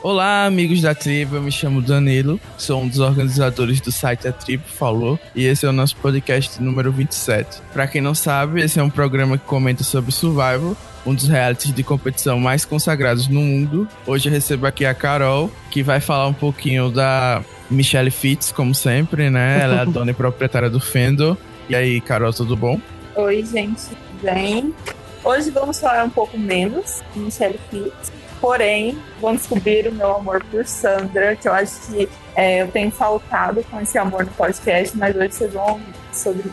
Olá, amigos da tribo, eu me chamo Danilo, sou um dos organizadores do site A Tribo Falou e esse é o nosso podcast número 27. Para quem não sabe, esse é um programa que comenta sobre survival, um dos realities de competição mais consagrados no mundo. Hoje eu recebo aqui a Carol, que vai falar um pouquinho da Michelle Fitz, como sempre, né? Ela é a dona e proprietária do Fendor. E aí, Carol, tudo bom? Oi, gente, bem? Hoje vamos falar um pouco menos de Michelle Fitz Porém, vão descobrir o meu amor por Sandra, que eu acho que é, eu tenho faltado com esse amor no podcast, mas hoje vocês vão ouvir sobre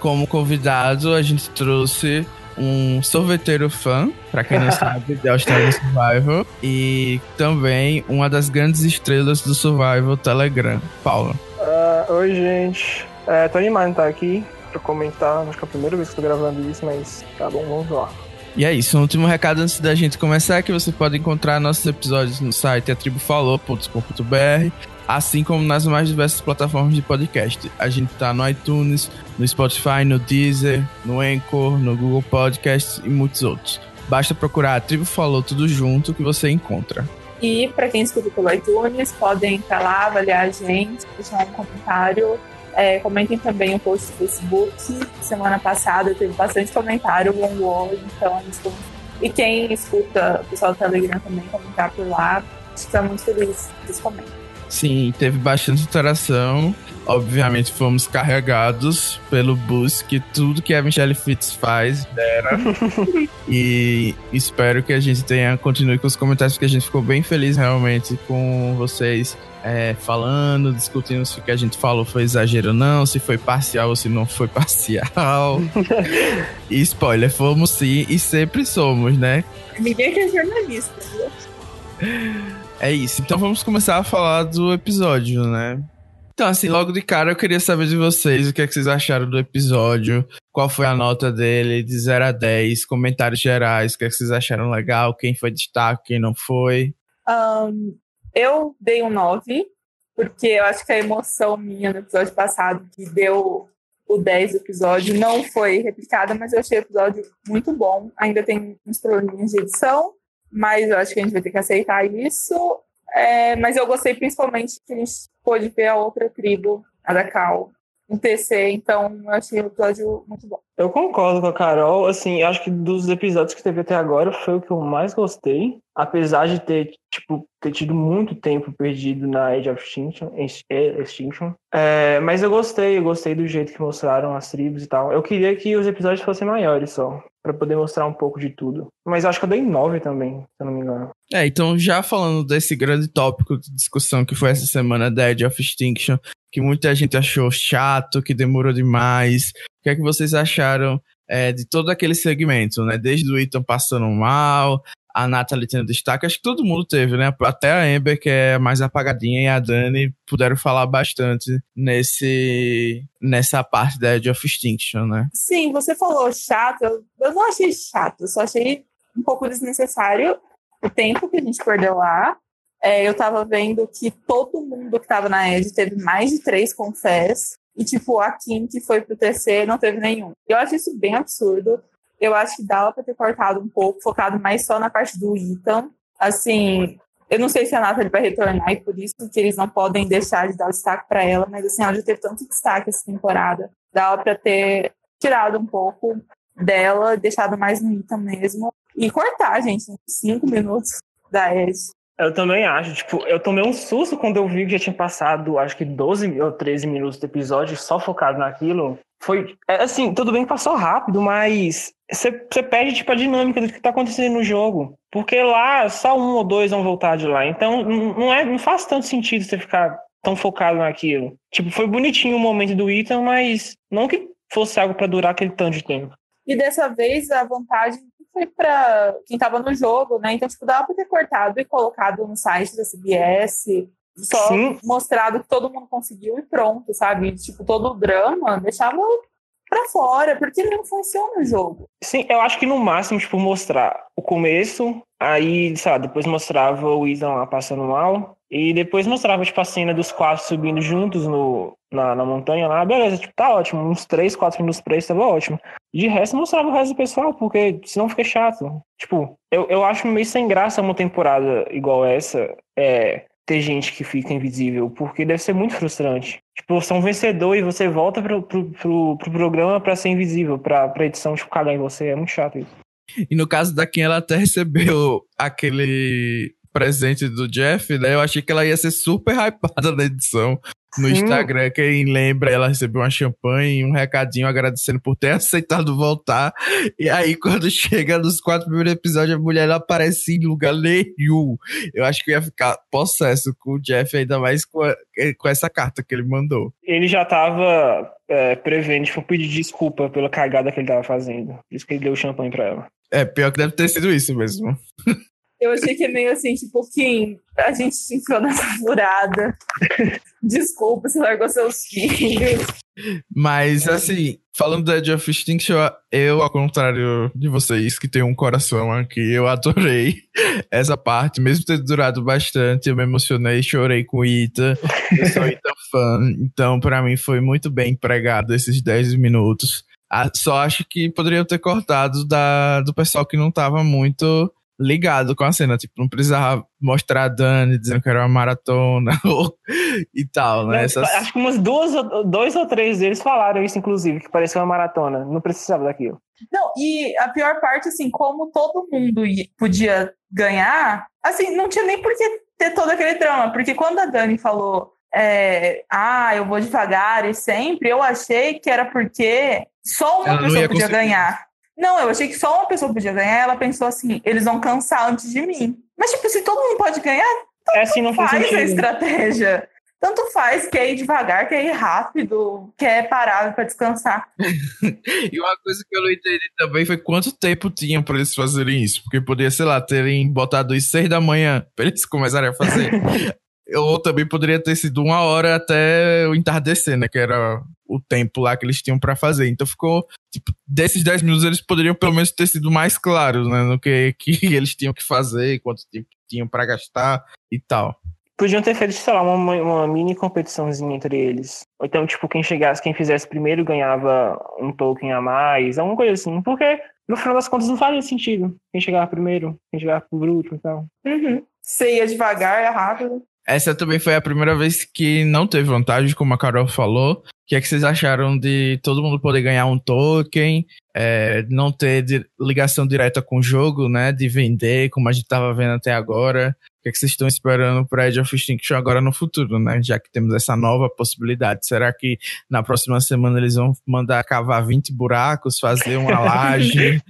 Como convidado, a gente trouxe um sorveteiro fã, para quem não sabe, de Australian Survival, e também uma das grandes estrelas do Survival Telegram, Paula. Uh, oi, gente. É, tô animado de estar aqui pra comentar. Acho que é a primeira vez que tô gravando isso, mas tá bom, vamos lá. E é isso, um último recado antes da gente começar é que você pode encontrar nossos episódios no site atribufalou.com.br, assim como nas mais diversas plataformas de podcast. A gente tá no iTunes, no Spotify, no Deezer, no Anchor, no Google Podcasts e muitos outros. Basta procurar a Tribo Falou tudo junto que você encontra. E para quem escuta pelo iTunes, podem entrar lá, avaliar a gente, deixar um comentário é, comentem também o post do Facebook. Semana passada teve bastante comentário, wall, então e quem escuta o pessoal do Telegram também comentar por lá, fica muito feliz que comentem. Sim, teve bastante interação. Obviamente fomos carregados pelo boost que tudo que a Michelle Fitz faz dera. e espero que a gente tenha continue com os comentários, porque a gente ficou bem feliz realmente com vocês é, falando, discutindo se o que a gente falou foi exagero ou não, se foi parcial ou se não foi parcial. e spoiler, fomos sim e sempre somos, né? Ninguém é jornalista, viu? É isso. Então vamos começar a falar do episódio, né? Então, assim, logo de cara eu queria saber de vocês o que, é que vocês acharam do episódio, qual foi a nota dele, de 0 a 10, comentários gerais, o que, é que vocês acharam legal, quem foi destaque, quem não foi. Um, eu dei um 9, porque eu acho que a emoção minha no episódio passado, que deu o 10 do episódio, não foi replicada, mas eu achei o episódio muito bom. Ainda tem uns probleminhas de edição, mas eu acho que a gente vai ter que aceitar isso. É, mas eu gostei principalmente que a gente pôde ver a outra tribo, a da Cal, um TC, então eu achei o episódio muito bom. Eu concordo com a Carol, assim, acho que dos episódios que teve até agora foi o que eu mais gostei, apesar de ter, tipo, ter tido muito tempo perdido na Age of Extinction, Extinction. É, mas eu gostei, eu gostei do jeito que mostraram as tribos e tal. Eu queria que os episódios fossem maiores só, para poder mostrar um pouco de tudo. Mas acho que eu dei nove também, se eu não me engano. É, então já falando desse grande tópico de discussão que foi essa semana Age of Extinction, que muita gente achou chato, que demorou demais. O que é que vocês acharam é, de todo aquele segmento, né? Desde o Ethan passando mal, a Natalie tendo destaque, acho que todo mundo teve, né? Até a Amber, que é mais apagadinha, e a Dani puderam falar bastante nesse, nessa parte da Edge of Extinction, né? Sim, você falou chato, eu não achei chato, só achei um pouco desnecessário o tempo que a gente perdeu lá é, eu tava vendo que todo mundo que tava na Edge teve mais de três confés. E, tipo, a Kim, que foi pro TC, não teve nenhum. Eu acho isso bem absurdo. Eu acho que dava pra ter cortado um pouco, focado mais só na parte do Ethan. Assim, eu não sei se a Nathalie vai retornar e por isso que eles não podem deixar de dar destaque para ela, mas assim, ela já teve tanto destaque essa temporada. Dava pra ter tirado um pouco dela, deixado mais no Ethan mesmo. E cortar, gente, cinco minutos da Edge. Eu também acho, tipo, eu tomei um susto quando eu vi que já tinha passado, acho que 12 ou 13 minutos do episódio só focado naquilo. Foi, é, assim, tudo bem que passou rápido, mas você perde, tipo, a dinâmica do que tá acontecendo no jogo. Porque lá, só um ou dois vão voltar de lá. Então, não, é, não faz tanto sentido você ficar tão focado naquilo. Tipo, foi bonitinho o momento do Ethan, mas não que fosse algo para durar aquele tanto de tempo. E dessa vez, a vantagem foi para quem estava no jogo, né? Então, tipo, dava para ter cortado e colocado no site da CBS, só Sim. mostrado que todo mundo conseguiu e pronto, sabe? Tipo, todo o drama deixava pra fora, porque não funciona o jogo. Sim, eu acho que no máximo, tipo, mostrar o começo, aí, sei lá, depois mostrava o Ethan lá passando mal, e depois mostrava, tipo, a cena dos quatro subindo juntos no, na, na montanha lá, beleza, tipo, tá ótimo, uns três, quatro minutos pra isso tava ótimo. De resto, mostrava o resto do pessoal, porque senão fica chato. Tipo, eu, eu acho meio sem graça uma temporada igual essa, é, ter gente que fica invisível, porque deve ser muito frustrante. Tipo, você é um vencedor e você volta pro, pro, pro, pro programa pra ser invisível, pra, pra edição, tipo, cagar em você. É muito chato isso. E no caso da Kim, ela até recebeu aquele presente do Jeff, né? Eu achei que ela ia ser super hypada na edição no Sim. Instagram. Quem lembra, ela recebeu uma champanhe e um recadinho agradecendo por ter aceitado voltar. E aí, quando chega nos quatro primeiros episódios, a mulher não aparece em lugar nenhum. Eu acho que ia ficar possesso com o Jeff, ainda mais com, a, com essa carta que ele mandou. Ele já tava é, prevendo, tipo, pedir desculpa pela cagada que ele tava fazendo. Por isso que ele deu champanhe pra ela. É, pior que deve ter sido isso mesmo. Eu achei que é meio assim, tipo, Kim, a gente te enfiou nessa furada. Desculpa, você largou seus filhos. Mas, assim, falando da Edge of Extinction, eu, ao contrário de vocês, que tem um coração aqui, eu adorei essa parte, mesmo ter durado bastante, eu me emocionei, chorei com o Ita, eu sou Ita fã, então para mim foi muito bem empregado esses 10 minutos. Ah, só acho que poderiam ter cortado da, do pessoal que não tava muito ligado com a cena. Tipo, não precisava mostrar a Dani dizendo que era uma maratona e tal, né? Essas... Acho que umas duas, dois ou três deles falaram isso, inclusive, que parecia uma maratona. Não precisava daquilo. Não, e a pior parte, assim, como todo mundo podia ganhar, assim, não tinha nem por que ter todo aquele drama, porque quando a Dani falou é, ah, eu vou devagar e sempre, eu achei que era porque só uma pessoa podia conseguir. ganhar. Não, eu achei que só uma pessoa podia ganhar. Ela pensou assim: eles vão cansar antes de mim. Mas, tipo, se todo mundo pode ganhar, tanto é assim, não faz a estratégia. Tanto faz, quer ir devagar, quer ir rápido, quer parar para descansar. e uma coisa que eu não entendi também foi quanto tempo tinha para eles fazerem isso. Porque poderia, sei lá, terem botado às seis da manhã para eles começarem a fazer. Ou também poderia ter sido uma hora até o entardecer, né? Que era o tempo lá que eles tinham para fazer. Então ficou, tipo, desses 10 minutos eles poderiam pelo menos ter sido mais claros, né? No que, que eles tinham que fazer, quanto tempo tinham para gastar e tal. Podiam ter feito, sei lá, uma, uma mini competiçãozinha entre eles. Ou então, tipo, quem chegasse, quem fizesse primeiro ganhava um token a mais, alguma coisa assim. Porque, no final das contas, não fazia sentido. Quem chegava primeiro, quem chegava por último e tal. Uhum. Você ia devagar, é rápido. Essa também foi a primeira vez que não teve vantagem, como a Carol falou. O que é que vocês acharam de todo mundo poder ganhar um token, é, não ter ligação direta com o jogo, né? De vender, como a gente estava vendo até agora. O que é que vocês estão esperando para Age of Extinction agora no futuro, né? Já que temos essa nova possibilidade. Será que na próxima semana eles vão mandar cavar 20 buracos, fazer uma laje,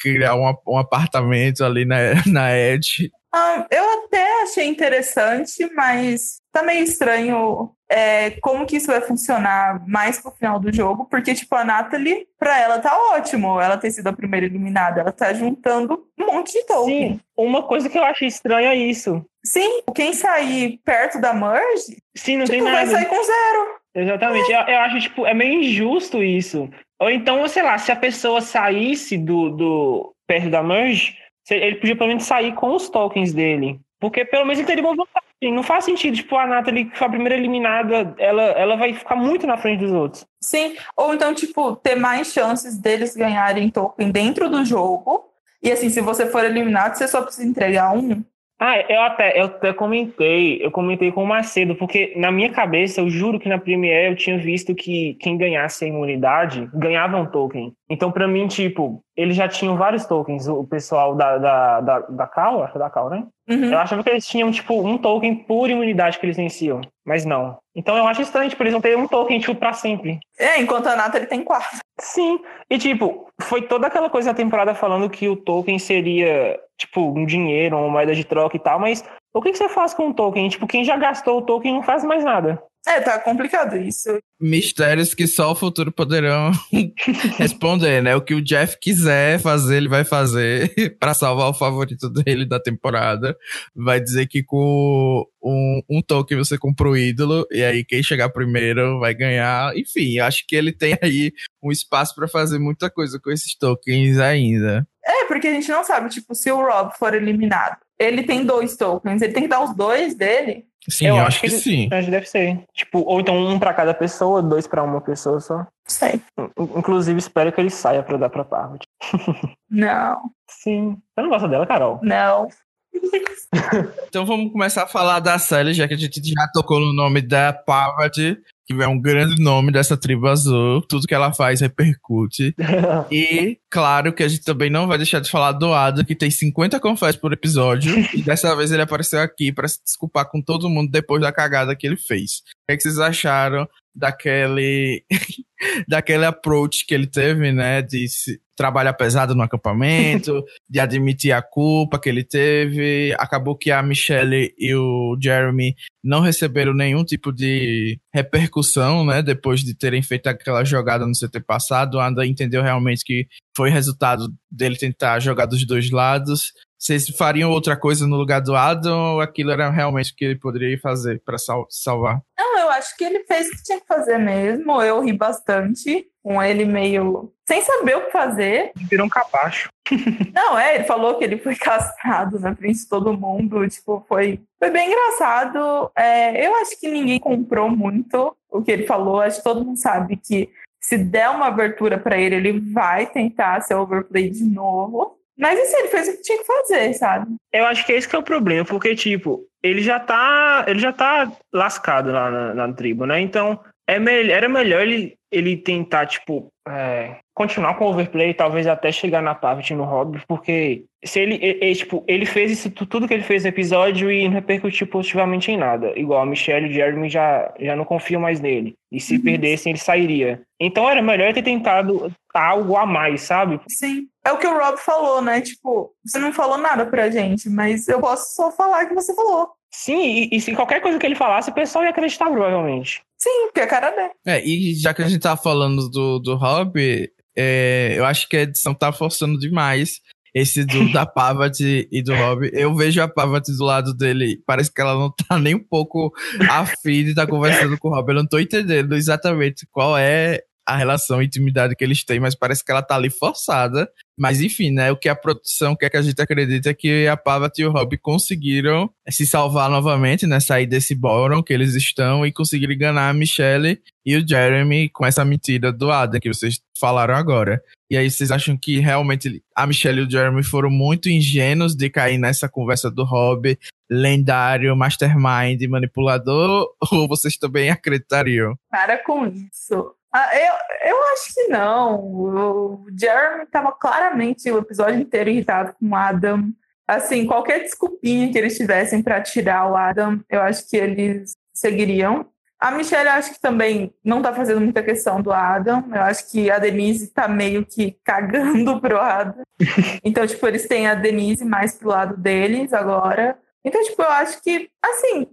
criar um, um apartamento ali na, na Edge? Ah, eu até achei interessante, mas tá meio estranho é, como que isso vai funcionar mais pro final do jogo, porque, tipo, a Natalie, pra ela tá ótimo ela ter sido a primeira eliminada, ela tá juntando um monte de token. Sim, uma coisa que eu achei estranha é isso. Sim, quem sair perto da merge, Sim, não tipo, tem nada. vai sair com zero. Exatamente, é. eu, eu, acho, tipo, é meio injusto isso. Ou então, sei lá, se a pessoa saísse do, do perto da merge, ele podia pelo menos sair com os tokens dele. Porque pelo menos ele teria uma vantagem. Não faz sentido, tipo, a Nathalie, que foi a primeira eliminada, ela, ela vai ficar muito na frente dos outros. Sim, ou então, tipo, ter mais chances deles ganharem token dentro do jogo. E assim, se você for eliminado, você só precisa entregar um. Ah, eu até, eu até comentei, eu comentei com o Macedo, porque na minha cabeça, eu juro que na Premiere eu tinha visto que quem ganhasse a imunidade ganhava um token. Então, para mim, tipo, eles já tinham vários tokens, o pessoal da, da, da, da Cal, acho que é da Cal, né? Uhum. Eu achava que eles tinham, tipo, um token por imunidade que eles venciam, mas não. Então eu acho estranho, tipo, eles vão ter um token, tipo, pra sempre. É, enquanto a Nata ele tem quatro. Sim, e tipo, foi toda aquela coisa da temporada falando que o token seria, tipo, um dinheiro, uma moeda de troca e tal, mas o que, que você faz com o token? Tipo, quem já gastou o token não faz mais nada. É, tá complicado isso. Mistérios que só o futuro poderão responder, né? O que o Jeff quiser fazer, ele vai fazer para salvar o favorito dele da temporada. Vai dizer que com um, um token você compra o ídolo, e aí quem chegar primeiro vai ganhar. Enfim, acho que ele tem aí um espaço para fazer muita coisa com esses tokens ainda. É, porque a gente não sabe, tipo, se o Rob for eliminado, ele tem dois tokens, ele tem que dar os dois dele Sim, eu, eu acho, que, que sim. Acho que deve ser. Tipo, ou então um para cada pessoa, dois para uma pessoa só. Sei. Inclusive, espero que ele saia pra dar pra Parvati. Não. Sim. Você não gosta dela, Carol? Não. então vamos começar a falar da Sally, já que a gente já tocou no nome da Parvati que é um grande nome dessa tribo azul. Tudo que ela faz repercute. e, claro, que a gente também não vai deixar de falar do Adam, que tem 50 confessos por episódio. e dessa vez ele apareceu aqui para se desculpar com todo mundo depois da cagada que ele fez. O que, é que vocês acharam daquele daquele approach que ele teve, né, de trabalhar pesado no acampamento, de admitir a culpa que ele teve. Acabou que a Michelle e o Jeremy não receberam nenhum tipo de repercussão, né, depois de terem feito aquela jogada no CT passado. Anda entendeu realmente que foi resultado dele tentar jogar dos dois lados. Vocês fariam outra coisa no lugar do Adam ou aquilo era realmente o que ele poderia fazer para sal salvar? Não, eu acho que ele fez o que tinha que fazer mesmo. Eu ri bastante com ele meio sem saber o que fazer. Virou um capacho. Não, é, ele falou que ele foi castrado na frente de todo mundo. Tipo, foi, foi bem engraçado. É, eu acho que ninguém comprou muito o que ele falou. Acho que todo mundo sabe que se der uma abertura para ele, ele vai tentar ser overplay de novo. Mas assim, ele fez o que tinha que fazer, sabe? Eu acho que esse que é o problema, porque, tipo, ele já tá. Ele já tá lascado lá na, na tribo, né? Então, é me era melhor ele, ele tentar, tipo, é, continuar com o overplay, talvez até chegar na parte no hobby, porque se ele, ele, tipo, ele fez isso tudo que ele fez no episódio e não repercutiu positivamente em nada. Igual a Michelle e o Jeremy já, já não confiam mais nele. E se uhum. perdessem, ele sairia. Então era melhor ter tentado algo a mais, sabe? Sim. É o que o Rob falou, né? Tipo, você não falou nada pra gente, mas eu posso só falar que você falou. Sim, e, e se qualquer coisa que ele falasse, o pessoal ia acreditar provavelmente. Sim, porque a cara dele. É, e já que a gente tá falando do, do Rob, é, eu acho que a edição tá forçando demais esse do da Pavat e do Rob. Eu vejo a Pavat do lado dele, parece que ela não tá nem um pouco afim de estar tá conversando com o Rob. Eu não tô entendendo exatamente qual é a relação e intimidade que eles têm, mas parece que ela tá ali forçada. Mas enfim, né? O que a produção quer que a gente acredite é que a Pavat e o Rob conseguiram se salvar novamente, né? Sair desse ballroom que eles estão e conseguiram enganar a Michelle e o Jeremy com essa mentira do Adam que vocês falaram agora. E aí vocês acham que realmente a Michelle e o Jeremy foram muito ingênuos de cair nessa conversa do Rob, lendário, mastermind, manipulador, ou vocês também acreditariam? Para com isso. Ah, eu, eu acho que não. O Jeremy estava claramente o episódio inteiro irritado com o Adam. Assim, qualquer desculpinha que eles tivessem para tirar o Adam, eu acho que eles seguiriam. A Michelle, eu acho que também não está fazendo muita questão do Adam. Eu acho que a Denise está meio que cagando pro Adam. Então, tipo, eles têm a Denise mais pro lado deles agora. Então, tipo, eu acho que, assim,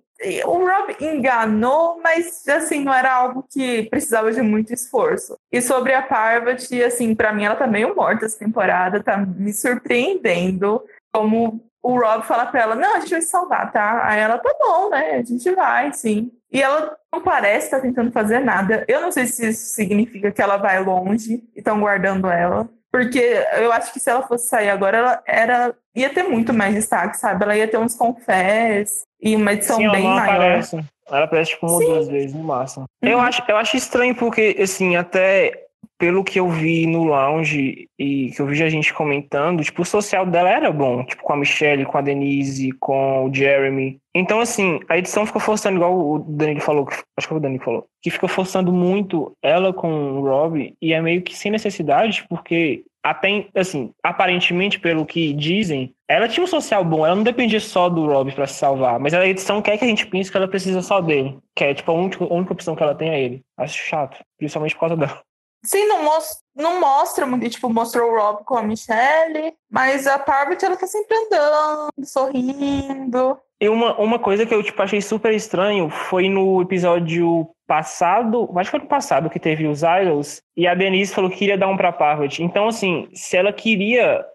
o Rob enganou, mas assim, não era algo que precisava de muito esforço. E sobre a Parvati, assim, para mim ela tá meio morta essa temporada, tá me surpreendendo como o Rob fala pra ela, não, a gente vai salvar, tá? Aí ela, tá bom, né? A gente vai, sim. E ela não parece estar tá tentando fazer nada. Eu não sei se isso significa que ela vai longe e estão guardando ela. Porque eu acho que se ela fosse sair agora, ela era, ia ter muito mais destaque, sabe? Ela ia ter uns confés e uma edição Sim, bem maior. Aparece. Ela aparece tipo uma ou duas vezes no máximo. Uhum. Eu, acho, eu acho estranho porque, assim, até pelo que eu vi no lounge e que eu vi a gente comentando, tipo, o social dela era bom, tipo, com a Michelle, com a Denise, com o Jeremy. Então, assim, a edição ficou forçando, igual o Danilo falou, acho que o Danilo falou, que ficou forçando muito ela com o Rob, e é meio que sem necessidade, porque até, assim, aparentemente, pelo que dizem, ela tinha um social bom, ela não dependia só do Rob para se salvar, mas a edição quer que a gente pense que ela precisa só dele, que é, tipo, a única, a única opção que ela tem é ele. Acho chato, principalmente por causa dela. Sim, não, mos não mostra muito, tipo, mostrou o Rob com a Michelle, mas a Parvati, ela tá sempre andando, sorrindo. E uma, uma coisa que eu tipo, achei super estranho foi no episódio passado, acho que foi no passado que teve os Idols, e a Denise falou que queria dar um pra Parvati. Então, assim, se ela queria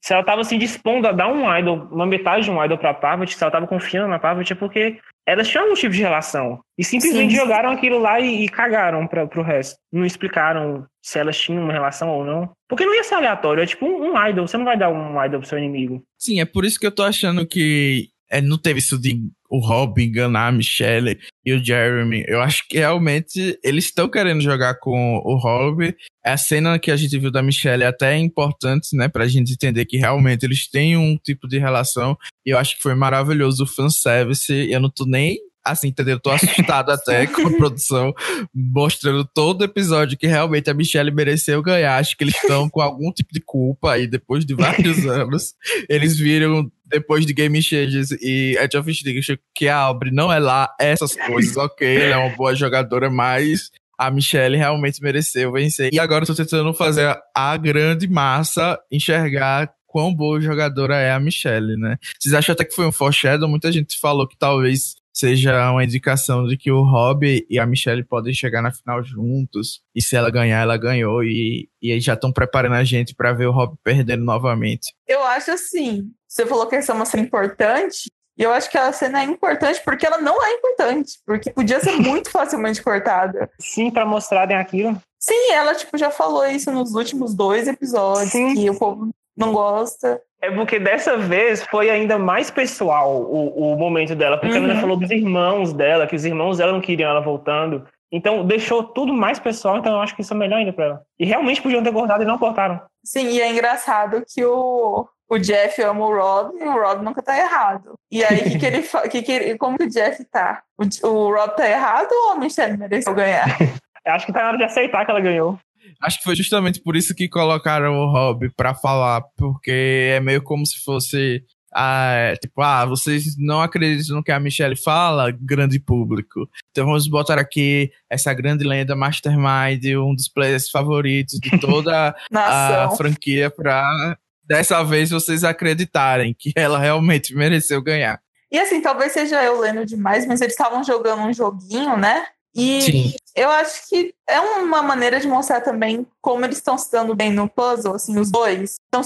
se ela estava se dispondo a dar um idol, uma metade de um idol pra Parvati, se ela estava confiando na Parvati, é porque elas tinham um tipo de relação. E simplesmente sim, jogaram aquilo lá e, e cagaram para pro resto. Não explicaram se elas tinham uma relação ou não. Porque não ia ser aleatório, é tipo um, um idol, você não vai dar um idol pro seu inimigo. Sim, é por isso que eu tô achando que é, não teve isso de o Rob enganar a Michelle e o Jeremy. Eu acho que realmente eles estão querendo jogar com o Rob. A cena que a gente viu da Michelle é até importante, né, pra gente entender que realmente eles têm um tipo de relação. E eu acho que foi maravilhoso o fanservice. Eu não tô nem assim, entendeu? Eu tô assustado até com a produção, mostrando todo episódio que realmente a Michelle mereceu ganhar. Acho que eles estão com algum tipo de culpa aí, depois de vários anos. Eles viram depois de Game Changes e Edge of Extinction que a Aubrey não é lá essas coisas, ok, ela é uma boa jogadora, mas a Michelle realmente mereceu vencer. E agora eu tô tentando fazer a grande massa enxergar quão boa jogadora é a Michelle, né? Vocês acham até que foi um foreshadow? Muita gente falou que talvez seja uma indicação de que o Rob e a Michelle podem chegar na final juntos. E se ela ganhar, ela ganhou. E, e já estão preparando a gente para ver o Rob perdendo novamente. Eu acho assim. Você falou que essa é uma cena importante. E eu acho que a cena é importante porque ela não é importante. Porque podia ser muito facilmente cortada. Sim, para mostrarem aquilo. Sim, ela tipo, já falou isso nos últimos dois episódios. Sim. Que o povo não gosta. É porque dessa vez foi ainda mais pessoal o, o momento dela, porque uhum. ela falou dos irmãos dela, que os irmãos dela não queriam ela voltando. Então deixou tudo mais pessoal, então eu acho que isso é melhor ainda pra ela. E realmente podiam ter cortado e não cortaram. Sim, e é engraçado que o, o Jeff ama o Rob e o Rob nunca tá errado. E aí, que que ele, que que ele, como que o Jeff tá? O, o Rob tá errado ou a Michelle mereceu ganhar? acho que tá na hora de aceitar que ela ganhou. Acho que foi justamente por isso que colocaram o Rob pra falar, porque é meio como se fosse. Ah, tipo, ah, vocês não acreditam no que a Michelle fala, grande público. Então vamos botar aqui essa grande lenda Mastermind, um dos players favoritos de toda a franquia, pra dessa vez vocês acreditarem que ela realmente mereceu ganhar. E assim, talvez seja eu lendo demais, mas eles estavam jogando um joguinho, né? E Sim. eu acho que é uma maneira de mostrar também como eles estão se dando bem no puzzle, assim, os dois. Estão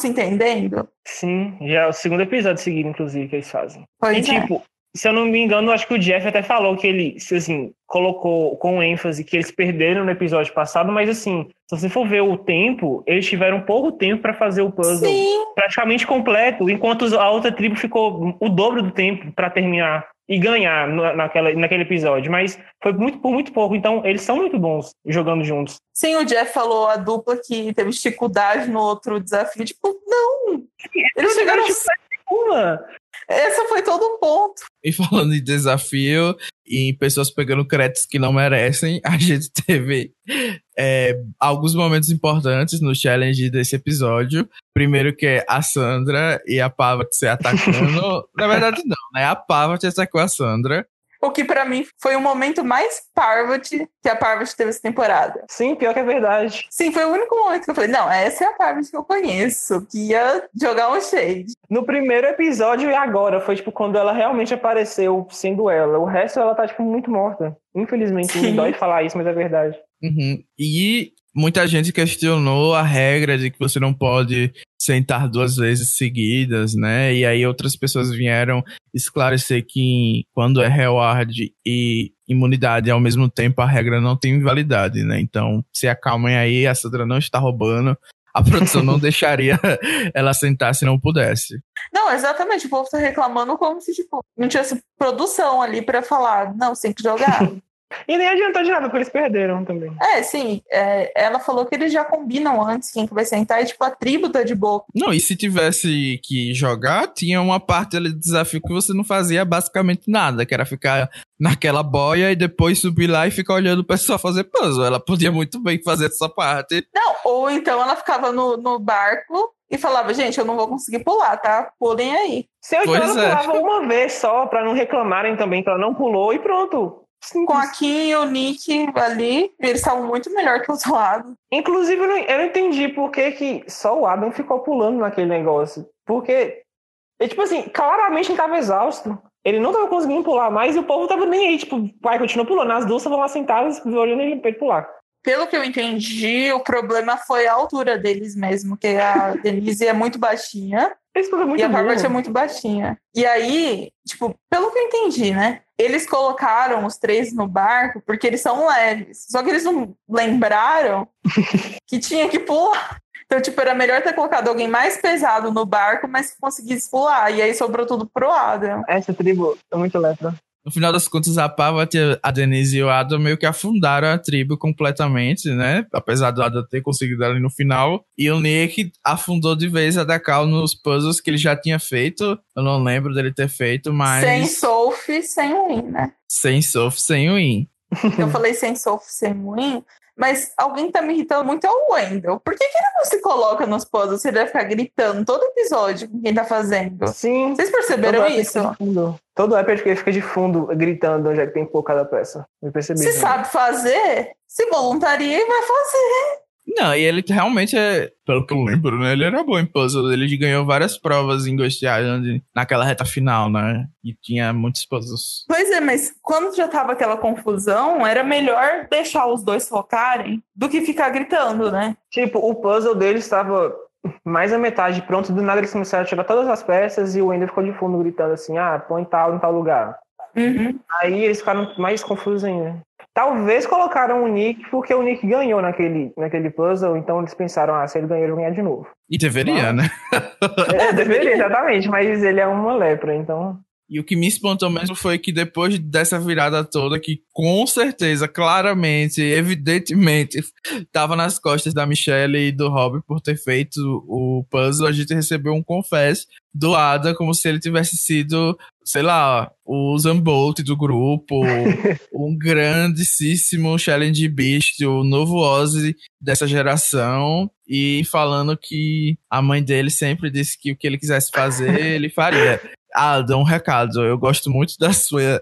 se eu não me engano, acho que o Jeff até falou que ele, assim, colocou com ênfase que eles perderam no episódio passado, mas assim, se você for ver o tempo, eles tiveram pouco tempo para fazer o puzzle Sim. praticamente completo, enquanto a outra tribo ficou o dobro do tempo para terminar e ganhar naquela, naquele episódio, mas foi muito por muito pouco, então eles são muito bons jogando juntos. Sim, o Jeff falou a dupla que teve dificuldade no outro desafio, tipo, não, eles chegaram uma. Esse foi todo um ponto. E falando de desafio e pessoas pegando créditos que não merecem, a gente teve é, alguns momentos importantes no challenge desse episódio. Primeiro que é a Sandra e a Pava se atacando. Na verdade, não, né? A Pava atacou a Sandra. O que para mim foi o momento mais Parvati que a Parvati teve essa temporada. Sim, pior que é verdade. Sim, foi o único momento que eu falei, não, essa é a Parvati que eu conheço, que ia jogar um shade. No primeiro episódio e agora, foi tipo quando ela realmente apareceu sendo ela. O resto ela tá tipo muito morta. Infelizmente, Sim. me dói falar isso, mas é verdade. Uhum. E muita gente questionou a regra de que você não pode sentar duas vezes seguidas, né? E aí outras pessoas vieram esclarecer que quando é reward e imunidade ao mesmo tempo, a regra não tem invalidade, né? Então, se acalmem aí, a Sandra não está roubando. A produção não deixaria ela sentar se não pudesse. Não, exatamente. O povo tá reclamando como se, tipo, não tivesse produção ali para falar, não, você tem que jogar. E nem adiantou de nada, porque eles perderam também. É, sim. É, ela falou que eles já combinam antes quem que vai sentar e, tipo, a tribo tá de boa. Não, e se tivesse que jogar, tinha uma parte ali do desafio que você não fazia basicamente nada, que era ficar naquela boia e depois subir lá e ficar olhando o pessoal fazer puzzle. Ela podia muito bem fazer essa parte. Não, ou então ela ficava no, no barco e falava, gente, eu não vou conseguir pular, tá? Pulem aí. Se eu então ela é. pulava uma vez só, para não reclamarem também que ela não pulou e pronto com a Kim e o Nick ali, eles estavam muito melhor que o outro lado. Inclusive, eu não, eu não entendi por que, que só o Adam ficou pulando naquele negócio. Porque, é, tipo assim, claramente ele tava exausto. Ele não tava conseguindo pular mais e o povo tava nem aí. Tipo, vai, continua pulando. As duas estavam lá sentadas, olhando ele pra ele pular. Pelo que eu entendi, o problema foi a altura deles mesmo, que a Denise é muito baixinha. Muito e a. Barbara é muito baixinha. E aí, tipo, pelo que eu entendi, né? Eles colocaram os três no barco porque eles são leves. Só que eles não lembraram que tinha que pular. Então, tipo, era melhor ter colocado alguém mais pesado no barco, mas que conseguisse pular. E aí sobrou tudo pro Adam. Essa tribo é muito lepra. No final das contas, a Pavat, a Denise e o Adam meio que afundaram a tribo completamente, né? Apesar do Adam ter conseguido ali no final. E o Nick afundou de vez a Dakal nos puzzles que ele já tinha feito. Eu não lembro dele ter feito, mas. Sem Sophie, sem win, né? Sem Sophie, sem win. Eu falei sem Sophie, sem win. Mas alguém tá me irritando muito é o Wendell. Por que, que ele não se coloca nos puzzles? Você deve ficar gritando todo episódio com quem tá fazendo. Sim. Vocês perceberam isso? Todo episódio que fica de fundo gritando onde é que tem pôr cada peça. Eu percebi. Se sabe fazer, se voluntaria e vai fazer. Não, e ele realmente é, pelo que eu lembro, né? Ele era bom em puzzle. Ele ganhou várias provas em Ghost Island naquela reta final, né? E tinha muitos puzzles. Pois é, mas quando já tava aquela confusão, era melhor deixar os dois focarem do que ficar gritando, né? Tipo, o puzzle dele estava mais a metade pronto, do nada eles começaram a tirar todas as peças e o Wender ficou de fundo gritando assim: ah, põe tal em tal lugar. Uhum. Aí eles ficaram mais confusos ainda. Talvez colocaram o Nick porque o Nick ganhou naquele, naquele puzzle, então eles pensaram, ah, se ele ganhou, ele vai ganhar de novo. E deveria, né? É, deveria, exatamente, mas ele é uma lepra, então. E o que me espantou mesmo foi que depois dessa virada toda, que com certeza, claramente, evidentemente, estava nas costas da Michelle e do Rob por ter feito o puzzle, a gente recebeu um confesso do Ada como se ele tivesse sido, sei lá, o Zambolt do grupo, um grandíssimo Challenge Beast, o novo Ozzy dessa geração, e falando que a mãe dele sempre disse que o que ele quisesse fazer, ele faria. Ah, dá um recado. Eu gosto muito da sua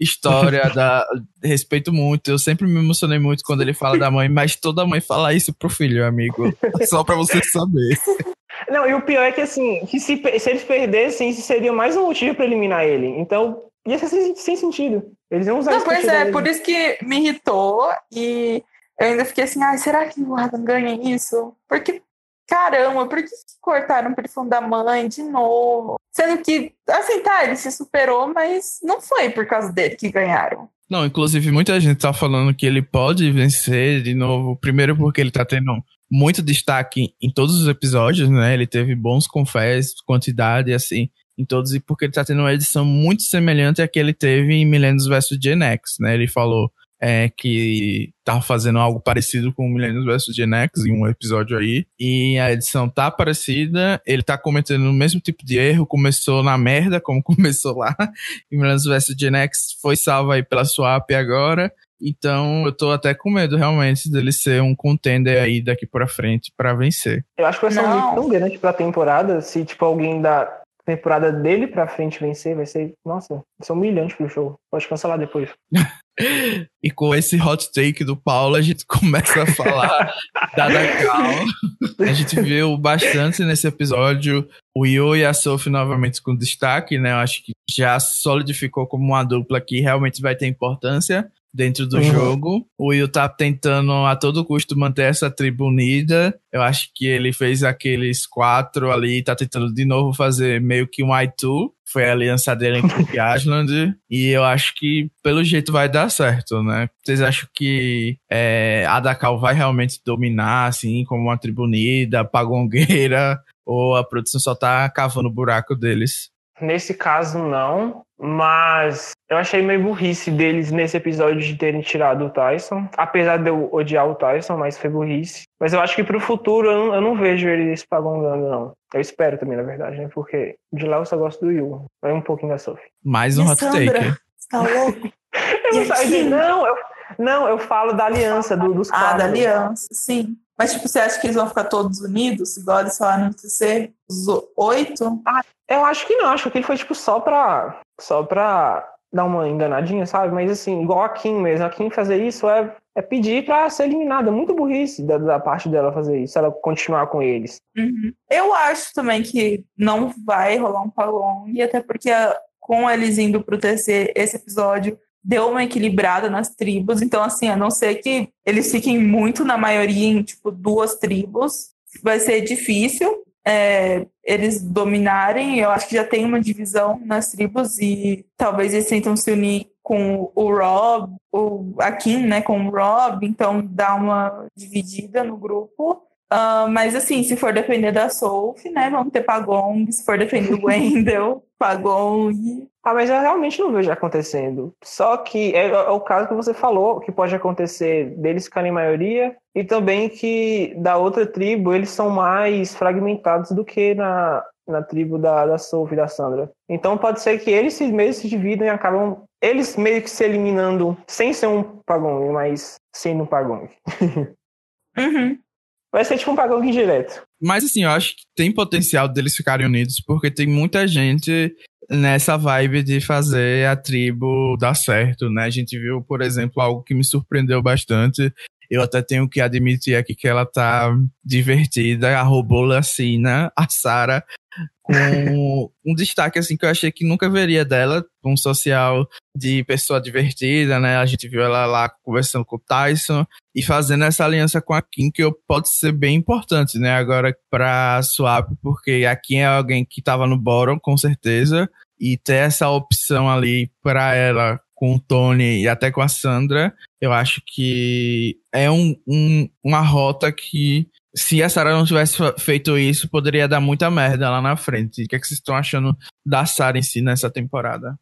história, da, respeito muito. Eu sempre me emocionei muito quando ele fala da mãe, mas toda mãe fala isso pro filho, amigo. Só pra você saber. Não, e o pior é que assim, que se, se eles perdessem, isso seria mais um motivo pra eliminar ele. Então, ia ser sem, sem sentido. Eles iam usar Não, pois é, dele. por isso que me irritou e eu ainda fiquei assim, ai, será que o Adam ganha isso? Porque, caramba, por que cortaram ele falando da mãe de novo? Sendo que, assim, tá, ele se superou, mas não foi por causa dele que ganharam. Não, inclusive muita gente tá falando que ele pode vencer de novo. Primeiro porque ele tá tendo muito destaque em todos os episódios, né? Ele teve bons confessos, quantidade, assim, em todos. E porque ele tá tendo uma edição muito semelhante à que ele teve em Millennials vs Gen X, né? Ele falou é, que tava fazendo algo parecido com Millennials vs Gen X em um episódio aí. E a edição tá parecida, ele tá cometendo o mesmo tipo de erro, começou na merda, como começou lá. em Millennials vs Gen X foi salvo aí pela Swap agora. Então eu tô até com medo realmente dele ser um contender aí daqui pra frente pra vencer. Eu acho que vai ser um tão grande pra temporada, se tipo alguém da temporada dele pra frente vencer, vai ser, nossa, vai ser humilhante pro show. Pode cancelar depois. E com esse hot take do Paulo, a gente começa a falar da Dakal. A gente viu bastante nesse episódio o Yo e a Sophie novamente com destaque, né? Eu acho que já solidificou como uma dupla que realmente vai ter importância dentro do Uhum. jogo. O Will tá tentando a todo custo manter essa tribo unida. Eu acho que ele fez aqueles quatro ali, tá tentando de novo fazer meio que um I2. Foi a aliança dele com o Island. E eu acho que pelo jeito vai dar certo, né? Vocês acham que é, a Dakal vai realmente dominar, assim, como uma tribo unida, pagongueira? Ou a produção só tá cavando o buraco deles? Nesse caso, não. Mas eu achei meio burrice deles nesse episódio de terem tirado o Tyson. Apesar de eu odiar o Tyson, mas foi burrice. Mas eu acho que pro futuro eu não, eu não vejo ele se pagongando, não. Eu espero também, na verdade, né? Porque de lá eu só gosto do Yu. Vai um pouquinho da Sophie. Mais um E hot Sandra? take. Você tá louco? Eu não, eu, não, eu falo da aliança do- dos Ah, quatro. da aliança, sim. Mas, tipo, você acha que eles vão ficar todos unidos, igual eles falaram no TC? Os oito? Eu acho que não, acho que aquele foi tipo só pra. Só pra dar uma enganadinha, sabe? Mas assim, igual a Kim mesmo, a Kim fazer isso é, é pedir pra ser eliminada. É muito burrice da, da parte dela fazer isso, ela continuar com eles. Uhum. Eu acho também que não vai rolar um Palong, até porque a, com eles indo pro terceiro, esse episódio deu uma equilibrada nas tribos. Então, assim, a não ser que eles fiquem muito na maioria em, tipo, duas tribos, vai ser difícil é, eles dominarem. Eu acho que já tem uma divisão nas tribos e talvez eles tentam se unir com o Rob, o, a Kim, né, com o Rob, então dá uma dividida no grupo. Uh, mas assim, se for depender da Sophie, né, vamos ter Pagong, se for depender do Wendell, Pagong. Ah, mas eu realmente não vejo acontecendo. Só que é, é, o caso que você falou, que pode acontecer deles ficarem maioria, e também que da outra tribo eles são mais fragmentados do que na, na tribo da, da Sophie e da Sandra. Então pode ser que eles mesmo se dividam e acabam eles meio que se eliminando sem ser um Pagong, mas sendo um Pagong. uhum. Vai ser tipo um pagão direto. Mas assim, eu acho que tem potencial deles ficarem unidos, porque tem muita gente nessa vibe de fazer a tribo dar certo, né? A gente viu, por exemplo, algo que me surpreendeu bastante. Eu até tenho que admitir aqui que ela tá divertida. A robô Lacina, a Sarah, com um destaque assim que eu achei que nunca veria dela, um social de pessoa divertida, né? A gente viu ela lá conversando com o Tyson e fazendo essa aliança com a Kim, que pode ser bem importante, né? Agora para Swap, porque a Kim é alguém que estava no bottom, com certeza, e ter essa opção ali para ela com o Tony e até com a Sandra, eu acho que é um, um uma rota que se a Sarah não tivesse feito isso, poderia dar muita merda lá na frente. O que, é que vocês estão achando da Sarah em si nessa temporada?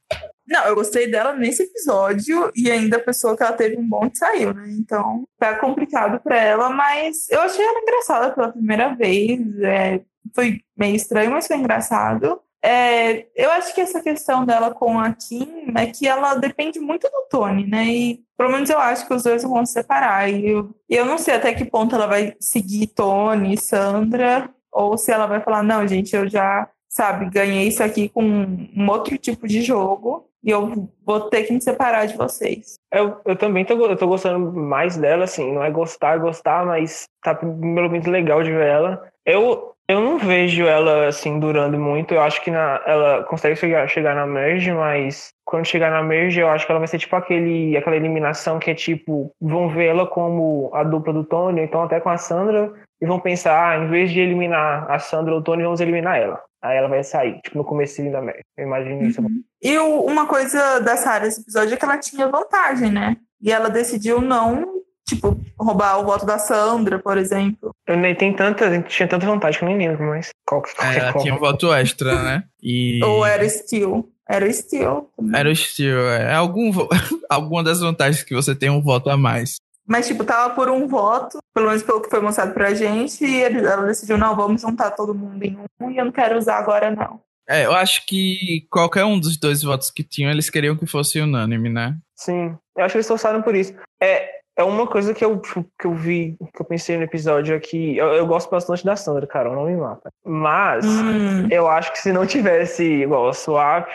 Não, eu gostei dela nesse episódio e ainda a pessoa que ela teve um bom saiu, né? Então tá complicado pra ela, mas eu achei ela engraçada pela primeira vez. É, foi meio estranho, mas foi engraçado. É, eu acho que essa questão dela com a Kim é que ela depende muito do Tony, né? E pelo menos eu acho que os dois vão se separar. E eu, eu não sei até que ponto ela vai seguir Tony, Sandra, ou se ela vai falar, não, gente, eu já, sabe, ganhei isso aqui com um outro tipo de jogo e eu vou ter que me separar de vocês. Eu, eu também tô, eu tô gostando mais dela, assim, não é gostar, gostar, mas tá pelo menos legal de ver ela. Eu, eu não vejo ela assim durando muito. Eu acho que na, ela consegue chegar, chegar na merge, mas quando chegar na merge, eu acho que ela vai ser tipo aquele, aquela eliminação que é tipo, vão ver ela como a dupla do Tony, então até com a Sandra, e vão pensar, ah, em vez de eliminar a Sandra ou o Tony, vamos eliminar ela. Aí ela vai sair, tipo, no começo da merge. Eu imagino isso. Uhum. E uma coisa dessa área desse episódio é que ela tinha vantagem, né? E ela decidiu não Tipo, roubar o voto da Sandra, por exemplo. Eu nem tenho tanta, tinha tanta vantagem que eu nem lembro, mas qual que é, Ela tinha um voto extra, né? E... Ou era Steel. Era Steel. Era o Steel, é. Algum, alguma das vantagens que você tem um voto a mais. Mas, tipo, tava por um voto, pelo menos pelo que foi mostrado pra gente, e ela decidiu, não, vamos juntar todo mundo em um, e eu não quero usar agora, não. É, eu acho que qualquer um dos dois votos que tinham, eles queriam que fosse unânime, né? Sim, eu acho que eles forçaram por isso. É, é uma coisa que eu, que eu vi, que eu pensei no episódio aqui. Eu, eu gosto bastante da Sandra, cara, não me mata. Mas hum. eu acho que se não tivesse igual a Swap,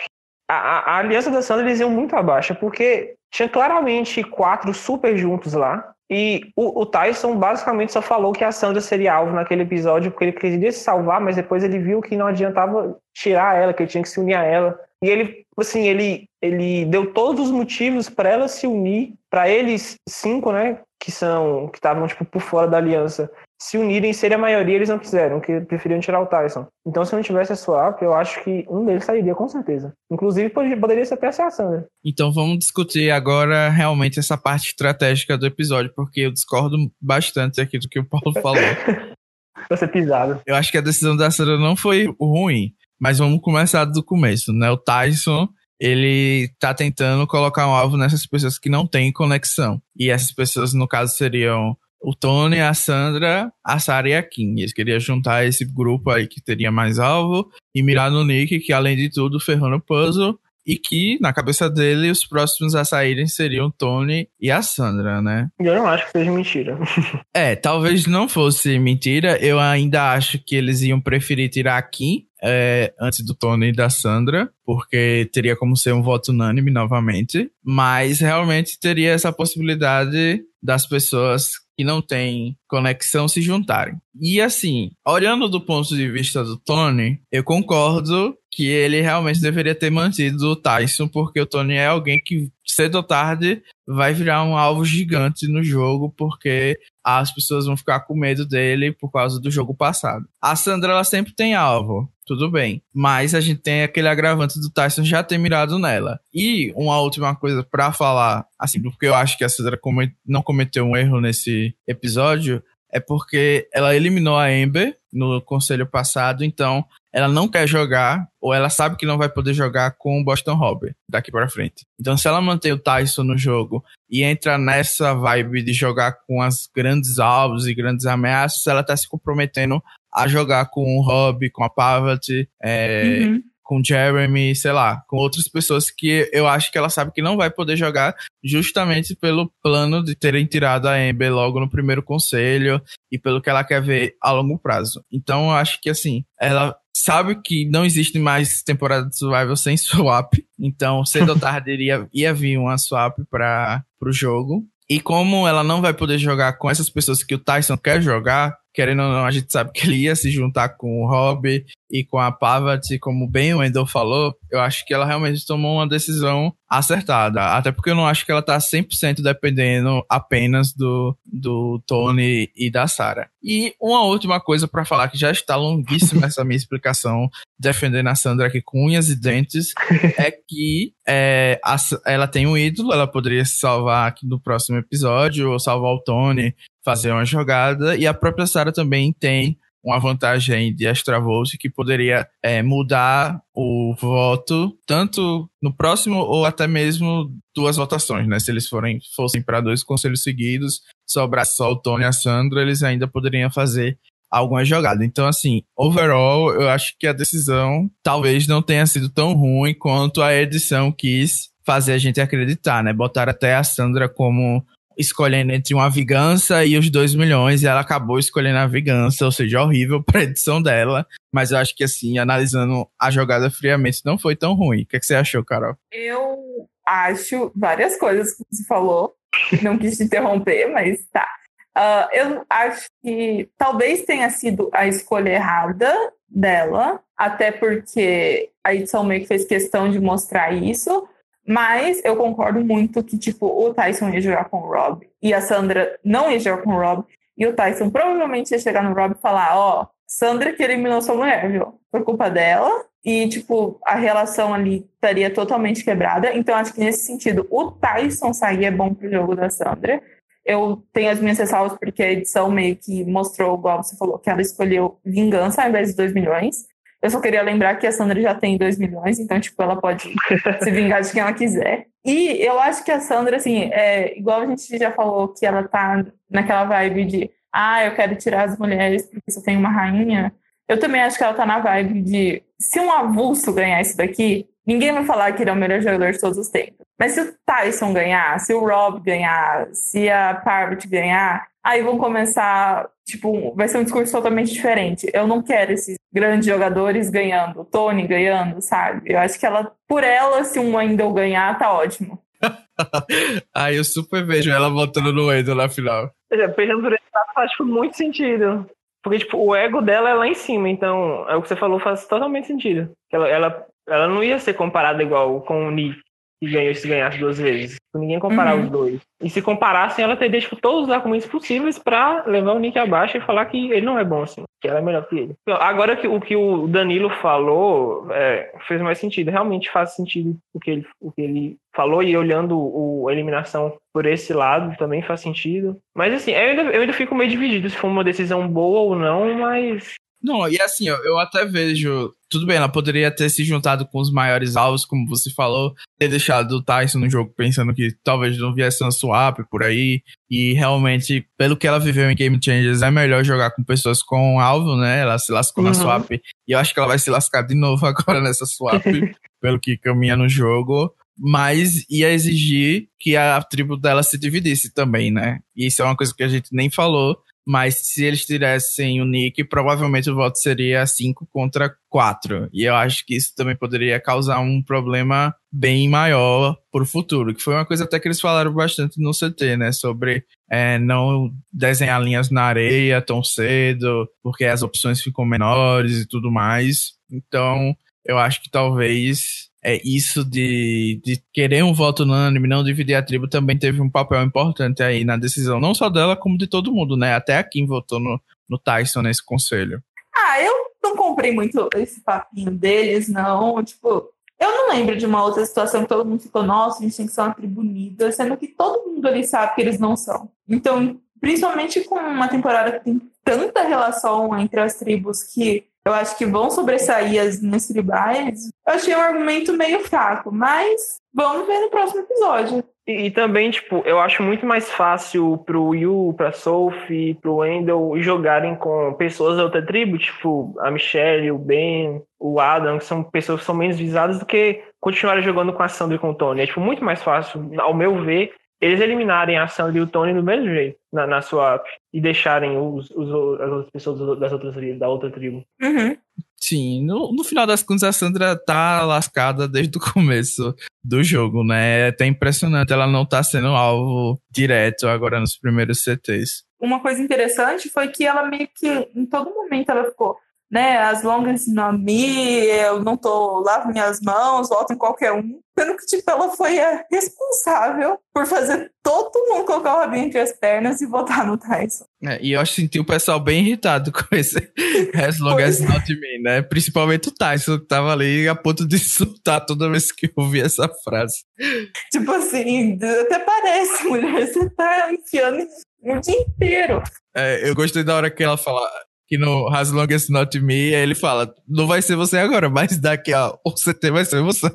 a, a, a, aliança da Sandra eles iam muito abaixo, porque tinha claramente quatro super juntos lá. E o, o, Tyson basicamente só falou que a Sandra seria alvo naquele episódio porque ele queria se salvar, mas depois ele viu que não adiantava tirar ela, que ele tinha que se unir a ela. E ele, assim, ele, ele deu todos os motivos para ela se unir, para eles cinco, né, que são que estavam tipo por fora da aliança, se unirem, seria a maioria, eles não quiseram, que preferiam tirar o Tyson. Então, se não tivesse a swap, eu acho que um deles sairia com certeza. Inclusive, poderia ser até a Sandra. Então, vamos discutir agora realmente essa parte estratégica do episódio, porque eu discordo bastante aqui do que o Paulo falou. Você pisado. Eu acho que a decisão da Sandra não foi ruim. Mas vamos começar do começo, né? O Tyson, ele tá tentando colocar um alvo nessas pessoas que não têm conexão. E essas pessoas, no caso, seriam o Tony, a Sandra, a Sarah e a Kim. Eles queriam juntar esse grupo aí que teria mais alvo e mirar no Nick, que além de tudo ferrou no puzzle e que, na cabeça dele, os próximos a saírem seriam Tony e a Sandra, né? Eu não acho que seja mentira. é, talvez não fosse mentira. Eu ainda acho que eles iam preferir tirar a Kim, é, antes do Tony e da Sandra, porque teria como ser um voto unânime novamente, mas realmente teria essa possibilidade das pessoas que não têm conexão se juntarem. E assim, olhando do ponto de vista do Tony, eu concordo que ele realmente deveria ter mantido o Tyson, porque o Tony é alguém que cedo ou tarde vai virar um alvo gigante no jogo, porque as pessoas vão ficar com medo dele por causa do jogo passado. A Sandra, ela sempre tem alvo, tudo bem. Mas a gente tem aquele agravante do Tyson já ter mirado nela. E uma última coisa para falar, assim, porque eu acho que a Sandra não cometeu um erro nesse episódio, é porque ela eliminou a Ember no conselho passado, então ela não quer jogar, ou ela sabe que não vai poder jogar com o Boston Robber daqui para frente. Então, se ela mantém o Tyson no jogo e entra nessa vibe de jogar com as grandes alvos e grandes ameaças, ela tá se comprometendo a jogar com o Rob, com a Pavat, é, uhum com Jeremy, sei lá, com outras pessoas que eu acho que ela sabe que não vai poder jogar justamente pelo plano de terem tirado a Amber logo no primeiro conselho e pelo que ela quer ver a longo prazo. Então eu acho que assim, ela sabe que não existe mais temporada de survival sem swap, então cedo ou tarde iria, ia vir uma swap para o jogo. E como ela não vai poder jogar com essas pessoas que o Tyson quer jogar, querendo ou não, a gente sabe que ele ia se juntar com o Rob e com a Pavat, como bem o Wendell falou, eu acho que ela realmente tomou uma decisão acertada. Até porque eu não acho que ela tá 100% dependendo apenas do, do Tony e da Sarah. E uma última coisa para falar, que já está longuíssima essa minha explicação, defendendo a Sandra aqui com unhas e dentes, é que é, a, ela tem um ídolo, ela poderia se salvar aqui no próximo episódio, ou salvar o Tony, fazer uma jogada, e a própria Sarah também tem uma vantagem de Extravolt que poderia é, mudar o voto tanto no próximo ou até mesmo duas votações, né? Se eles forem, fossem para dois conselhos seguidos, sobrasse só o Tony e a Sandra, eles ainda poderiam fazer alguma jogada. Então, assim, overall, eu acho que a decisão talvez não tenha sido tão ruim quanto a edição quis fazer a gente acreditar, né? Botar até a Sandra como escolhendo entre uma vingança e os dois milhões, e ela acabou escolhendo a vingança, ou seja, horrível pra edição dela. Mas eu acho que, assim, analisando a jogada friamente, não foi tão ruim. O que, é que você achou, Carol? Eu acho várias coisas que você falou. Não quis te interromper, mas tá. Uh, eu acho que talvez tenha sido a escolha errada dela, até porque a edição meio que fez questão de mostrar isso. Mas eu concordo muito que, tipo, o Tyson ia jogar com o Rob e a Sandra não ia jogar com o Rob. E o Tyson provavelmente ia chegar no Rob e falar: Ó, oh, Sandra que eliminou sua mulher, viu? Por culpa dela. E, tipo, a relação ali estaria totalmente quebrada. Então, acho que nesse sentido, o Tyson sair é bom pro jogo da Sandra. Eu tenho as minhas ressalvas porque a edição meio que mostrou, igual você falou, que ela escolheu vingança ao invés de 2 milhões. Eu só queria lembrar que a Sandra já tem 2 milhões, então, tipo, ela pode se vingar de quem ela quiser. E eu acho que a Sandra, assim, é, igual a gente já falou que ela tá naquela vibe de ah, eu quero tirar as mulheres porque só tem uma rainha. Eu também acho que ela tá na vibe de se um avulso ganhar isso daqui, ninguém vai falar que ele é o melhor jogador de todos os tempos. Mas se o Tyson ganhar, se o Rob ganhar, se a Parvati ganhar, aí vão começar, tipo, vai ser um discurso totalmente diferente. Eu não quero esses grandes jogadores ganhando, Tony ganhando, sabe? Eu acho que ela, por ela, se um Wendell ganhar, tá ótimo. Aí eu super vejo ela voltando no Wendell na final. Pensando por esse lado faz tipo, muito sentido. Porque, tipo, o ego dela é lá em cima, então é o que você falou faz totalmente sentido. Ela, ela, ela não ia ser comparada igual com o Nick que ganhou se ganhasse duas vezes. Ninguém comparar uhum. os dois. E se comparassem, ela teria tipo, todos os argumentos possíveis para levar o Nick abaixo e falar que ele não é bom assim, que ela é melhor que ele. Então, agora que o que o Danilo falou é, fez mais sentido. Realmente faz sentido o que ele, o que ele falou e olhando o, a eliminação por esse lado também faz sentido. Mas assim, eu ainda, eu ainda fico meio dividido se foi uma decisão boa ou não, mas não, e assim, eu, eu até vejo. Tudo bem, ela poderia ter se juntado com os maiores alvos, como você falou, ter deixado o Tyson no jogo pensando que talvez não viesse uma swap por aí. E realmente, pelo que ela viveu em Game Changers, é melhor jogar com pessoas com alvo, né? Ela se lascou uhum. na swap. E eu acho que ela vai se lascar de novo agora nessa swap, pelo que caminha no jogo mas ia exigir que a tribo dela se dividisse também, né? E isso é uma coisa que a gente nem falou, mas se eles tivessem o Nick, provavelmente o voto seria 5 contra 4. E eu acho que isso também poderia causar um problema bem maior para o futuro, que foi uma coisa até que eles falaram bastante no CT, né? Sobre é, não desenhar linhas na areia tão cedo, porque as opções ficam menores e tudo mais. Então, eu acho que talvez é isso de, de querer um voto unânime, não dividir a tribo, também teve um papel importante aí na decisão, não só dela, como de todo mundo, né? Até a Kim votou no, no Tyson nesse conselho. Ah, eu não comprei muito esse papinho deles, não. Tipo, eu não lembro de uma outra situação que todo mundo ficou, nossa, a gente tem que ser uma tribo unida, sendo que todo mundo ali sabe que eles não são. Então, principalmente com uma temporada que tem tanta relação entre as tribos que eu acho que vão sobressair as linhas tribais, eu achei um argumento meio fraco, mas vamos ver no próximo episódio. E, e, também, tipo, eu acho muito mais fácil pro Yu, pra Sophie, pro Wendell jogarem com pessoas da outra tribo, tipo a Michelle, o Ben, o Adam, que são pessoas que são menos visadas, do que continuarem jogando com a Sandra e com o Tony. É tipo, muito mais fácil, ao meu ver, eles eliminarem a Sandra e o Tony do mesmo jeito na, na swap e deixarem os, os, as outras pessoas das outras da outra tribo. Uhum. Sim, no, no final das contas a Sandra tá lascada desde o começo do jogo, né? É até impressionante ela não tá sendo alvo direto agora nos primeiros CTs. Uma coisa interessante foi que ela meio que em todo momento ela ficou né, as longas não me, eu não tô, lavo minhas mãos, voto em qualquer um. Sendo que, tipo, ela foi a responsável por fazer todo mundo colocar o rabinho entre as pernas e votar no Tyson. É, e eu senti o pessoal bem irritado com esse as long as not me, né? Principalmente o Tyson, que tava ali a ponto de insultar toda vez que eu ouvi essa frase. Tipo assim, até parece, mulher, você tá enfiando o dia inteiro. É, eu gostei da hora que ela fala, que no As Long As Not Me, ele fala, não vai ser você agora, mas daqui a CT vai ser você.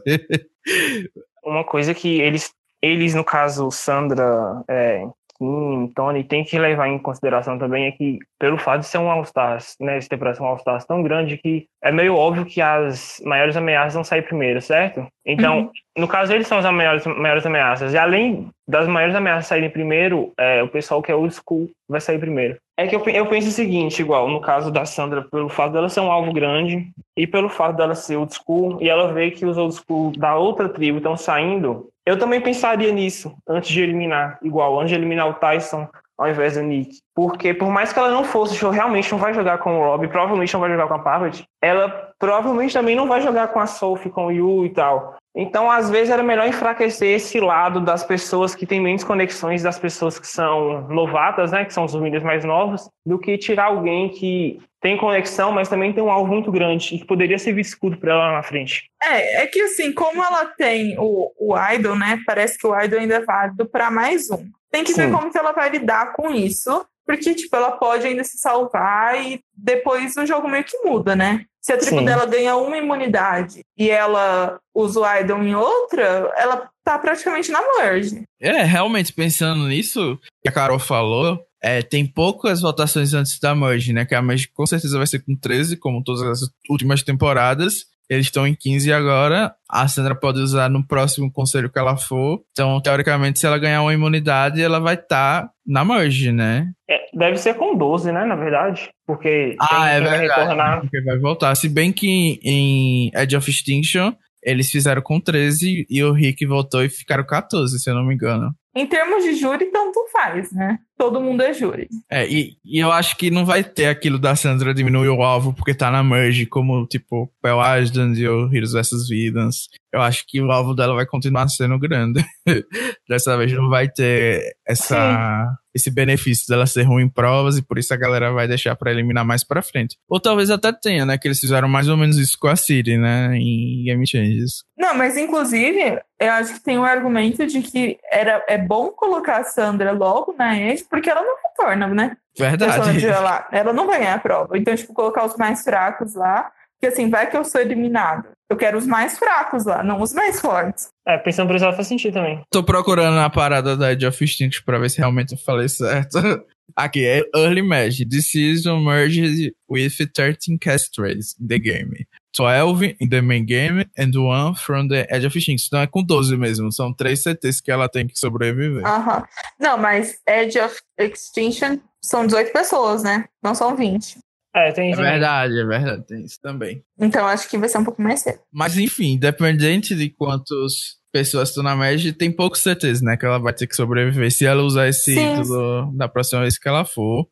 Uma coisa que eles, eles no caso, Sandra, é, Kim, Tony, tem que levar em consideração também é que, pelo fato de ser um All-Stars, né, de ter um All-Stars tão grande que é meio óbvio que as maiores ameaças vão sair primeiro, certo? Então, uhum. No caso, eles são as maiores, maiores ameaças. E além das maiores ameaças saírem primeiro, é, o pessoal que é old school vai sair primeiro. É que eu, eu penso o seguinte, igual no caso da Sandra, pelo fato dela ser um alvo grande e pelo fato dela ser old school, e ela vê que os old school da outra tribo estão saindo, eu também pensaria nisso antes de eliminar, igual, antes de eliminar o Tyson ao invés do Nick. Porque por mais que ela não fosse, realmente não vai jogar com o Rob, provavelmente não vai jogar com a Parvati, ela provavelmente também não vai jogar com a Sophie, com o Yu e tal. Então, às vezes, era melhor enfraquecer esse lado das pessoas que têm menos conexões, das pessoas que são novatas, né, que são os líderes mais novos, do que tirar alguém que tem conexão, mas também tem um alvo muito grande e que poderia ser escudo para ela lá na frente. É, é que assim, como ela tem o, o Idol, né, parece que o Idol ainda é válido para mais um. Tem que Sim. ver como que ela vai lidar com isso, porque, tipo, ela pode ainda se salvar e depois o jogo meio que muda, né? Se a tribo Sim. dela ganha uma imunidade e ela usa o Idol em outra, ela tá praticamente na merge. É, realmente, pensando nisso que a Carol falou, é, tem poucas votações antes da merge, né? Que a merge com certeza vai ser com 13, como todas as últimas temporadas. Eles estão em 15 agora. A Sandra pode usar no próximo conselho que ela for. Então, teoricamente, se ela ganhar uma imunidade, ela vai estar tá na merge, né? É, deve ser com 12, né? Na verdade. Porque. Ah, é verdade. Retornar... Porque vai voltar. Se bem que em Edge of Extinction eles fizeram com 13 e o Rick voltou e ficaram 14, se eu não me engano. Em termos de júri, tanto faz, né? Todo mundo é júri. É, e, e eu acho que não vai ter aquilo da Sandra diminuir o alvo porque tá na merge, como, tipo, Pel Asden e o Heroes vs Villains. Eu acho que o alvo dela vai continuar sendo grande. Dessa vez não vai ter essa... Sim esse benefício dela ser ruim em provas e por isso a galera vai deixar para eliminar mais para frente. Ou talvez até tenha, né? Que eles fizeram mais ou menos isso com a Siri, né? Em Game Changes. Não, mas inclusive, eu acho que tem um argumento de que era, é bom colocar a Sandra logo na Edge, porque ela não retorna, né? Verdade. Ela, ela não vai ganhar a prova. Então, tipo, colocar os mais fracos lá porque assim, vai que eu sou eliminado. Eu quero os mais fracos lá, não os mais fortes. É, pensando por isso ela faz sentido também. Tô procurando a parada da Edge of Instinct pra ver se realmente eu falei certo. Aqui, é Early Match. Decision merges with 13 castrays in the game. 12 in the main game and one from the Edge of Extinction. Então é com 12 mesmo. São três CTs que ela tem que sobreviver. Aham. Não, mas Edge of Extinction são 18 pessoas, né? Não são 20. É, tem É verdade, é verdade. Tem isso também. Então acho que vai ser um pouco mais cedo. Mas enfim, independente de quantas pessoas estão na Mage, tem poucos CTs, né? Que ela vai ter que sobreviver se ela usar esse Sim. ídolo da próxima vez que ela for.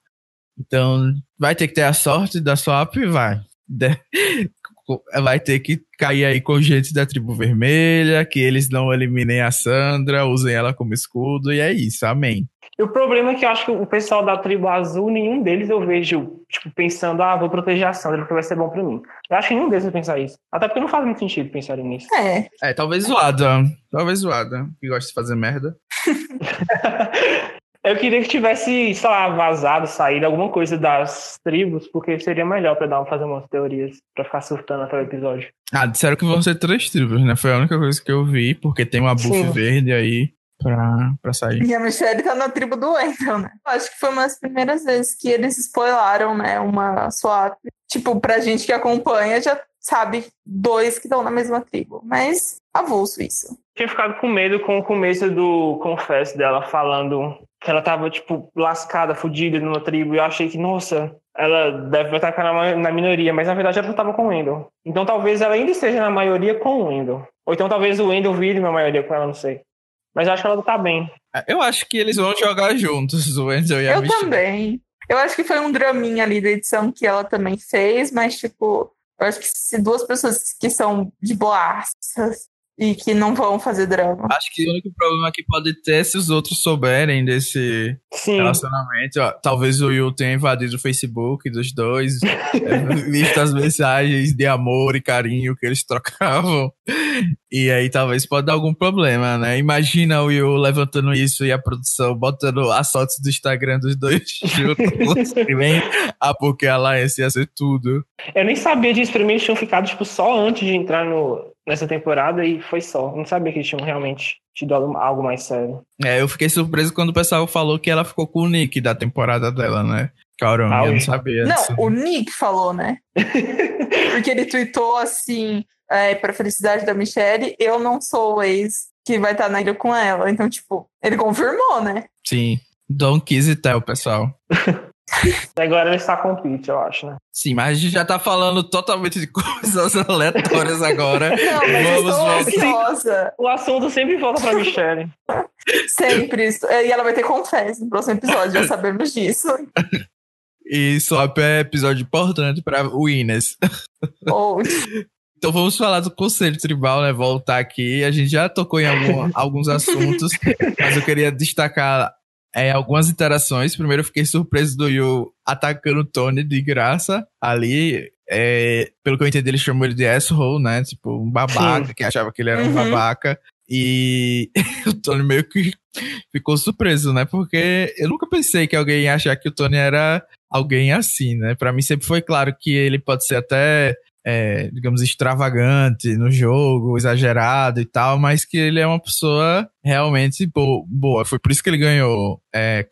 Então, vai ter que ter a sorte da swap e vai. De- Vai ter que cair aí com gente da tribo vermelha, que eles não eliminem a Sandra, usem ela como escudo, e é isso, amém. E o problema é que eu acho que o pessoal da tribo azul, nenhum deles eu vejo, tipo, pensando, ah, vou proteger a Sandra porque vai ser bom pra mim. Eu acho que nenhum deles vai pensar isso. Até porque não faz muito sentido pensar nisso. É, É, talvez zoada. Talvez zoada, que gosta de fazer merda. Eu queria que tivesse, sei lá, vazado, saído alguma coisa das tribos, porque seria melhor pra dar, fazer umas teorias, pra ficar surtando até o episódio. Ah, disseram que vão ser três tribos, né? Foi a única coisa que eu vi, porque tem uma buff Sim. verde aí pra, pra sair. e a Michelle tá na tribo do Wendell, né? Acho que foi uma das primeiras vezes que eles spoilaram, né? Uma swap. Tipo, pra gente que acompanha, já sabe dois que estão na mesma tribo. Mas avulso isso. Tinha ficado com medo com o começo do confesso dela falando que ela tava, tipo, lascada, fodida numa tribo. E eu achei que, nossa, ela deve atacar na, na minoria, mas na verdade ela não tava com o Wendell. Então talvez ela ainda esteja na maioria com o Wendell. Ou então talvez o Wendell vire na maioria com ela, não sei. Mas eu acho que ela tá bem. Eu acho que eles vão jogar juntos, o Wendell e a Eu Michelle. também. Eu acho que foi um draminha ali da edição que ela também fez, mas, tipo, eu acho que se duas pessoas que são de boaças e que não vão fazer drama. Acho que o único problema que pode ter é se os outros souberem desse Sim. relacionamento. Ó, talvez o Will tenha invadido o Facebook dos dois, é, visto as mensagens de amor e carinho que eles trocavam. E aí talvez pode dar algum problema, né? Imagina o Will levantando isso e a produção botando as fotos do Instagram dos dois juntos. e vem a Poké Alliance ia ser tudo. Eu nem sabia disso. Pra mim eles tinham ficado, tipo, só antes de entrar no, nessa temporada e foi só. Eu não sabia que eles tinham realmente tido algo mais sério. É, eu fiquei surpreso quando o pessoal falou que ela ficou com o Nick da temporada dela, né? Caramba, Ah, eu não sabia disso. Não, o Nick falou, né? Porque ele tweetou assim, é, pra felicidade da Michelle, eu não sou o ex que vai estar na ilha com ela. Então, tipo, ele confirmou, né? Sim. Don't kiss it tell, pessoal. E agora ele está com o Pete, eu acho, né? Sim, mas a gente já tá falando totalmente de coisas aleatórias agora. Não, mas eu Vamos estou voltar. ansiosa. O assunto sempre volta pra Michelle. Sempre. E ela vai ter confesso no próximo episódio, já sabemos disso. E Swap é episódio importante pra Winners. Ou Então vamos falar do Conselho Tribal, né? Voltar aqui. A gente já tocou em algum- alguns assuntos, mas eu queria destacar é, algumas interações. Primeiro, eu fiquei surpreso do Yu atacando o Tony de graça ali. É, pelo que eu entendi, ele chamou ele de asshole, né? Tipo, um babaca, que achava que ele era um Uhum. babaca. E o Tony meio que ficou surpreso, né? Porque eu nunca pensei que alguém ia achar que o Tony era alguém assim, né? Pra mim sempre foi claro que ele pode ser até é, digamos, extravagante no jogo, exagerado e tal, mas que ele é uma pessoa realmente bo- boa. Foi por isso que ele ganhou é,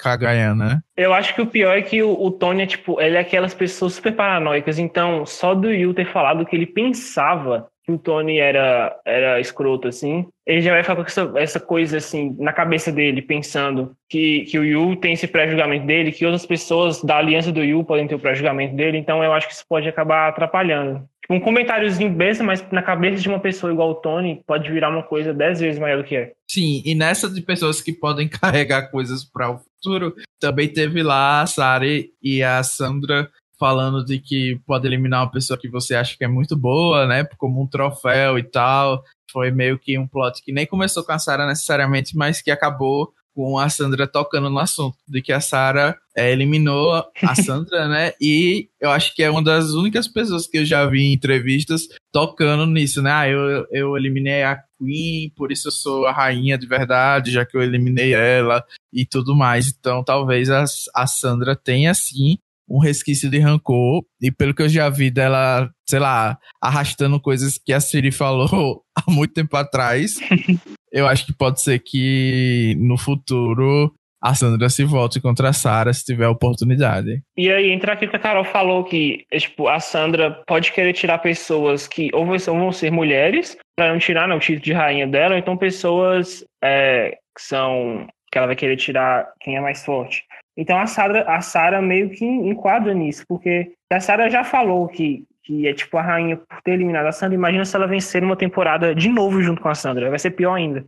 né? Eu acho que o pior é que o, o Tony é tipo, ele é aquelas pessoas super paranoicas. Então, só do Yu ter falado que ele pensava que o Tony era, era escroto, assim, ele já vai ficar com essa, essa coisa, assim, na cabeça dele, pensando que, que o Yu tem esse pré-julgamento dele, que outras pessoas da aliança do Yu podem ter o pré-julgamento dele. Então, eu acho que isso pode acabar atrapalhando. Tipo, um comentáriozinho besta, mas na cabeça de uma pessoa igual o Tony, pode virar uma coisa dez vezes maior do que é. Sim, e nessa de pessoas que podem carregar coisas para o futuro, também teve lá a Sari e a Sandra falando de que pode eliminar uma pessoa que você acha que é muito boa, né? Como um troféu e tal. Foi meio que um plot que nem começou com a Sarah necessariamente, mas que acabou com a Sandra tocando no assunto de que a Sarah é, eliminou a Sandra, né? E eu acho que é uma das únicas pessoas que eu já vi em entrevistas tocando nisso, né? Ah, eu, eu eliminei a Queen, por isso eu sou a rainha de verdade, já que eu eliminei ela e tudo mais. Então talvez a, a Sandra tenha sim um resquício de rancor. E pelo que eu já vi dela, sei lá, arrastando coisas que a Siri falou há muito tempo atrás, eu acho que pode ser que no futuro a Sandra se volte contra a Sarah se tiver oportunidade. E aí entra aqui que a Carol falou que tipo, a Sandra pode querer tirar pessoas que ou vão ser mulheres, para não tirar né, o título de rainha dela, ou então pessoas é, que são. que ela vai querer tirar quem é mais forte. Então a Sarah, a Sarah meio que enquadra nisso, porque a Sarah já falou que, que é tipo a rainha por ter eliminado a Sandra. Imagina se ela vencer uma temporada de novo junto com a Sandra. Vai ser pior ainda.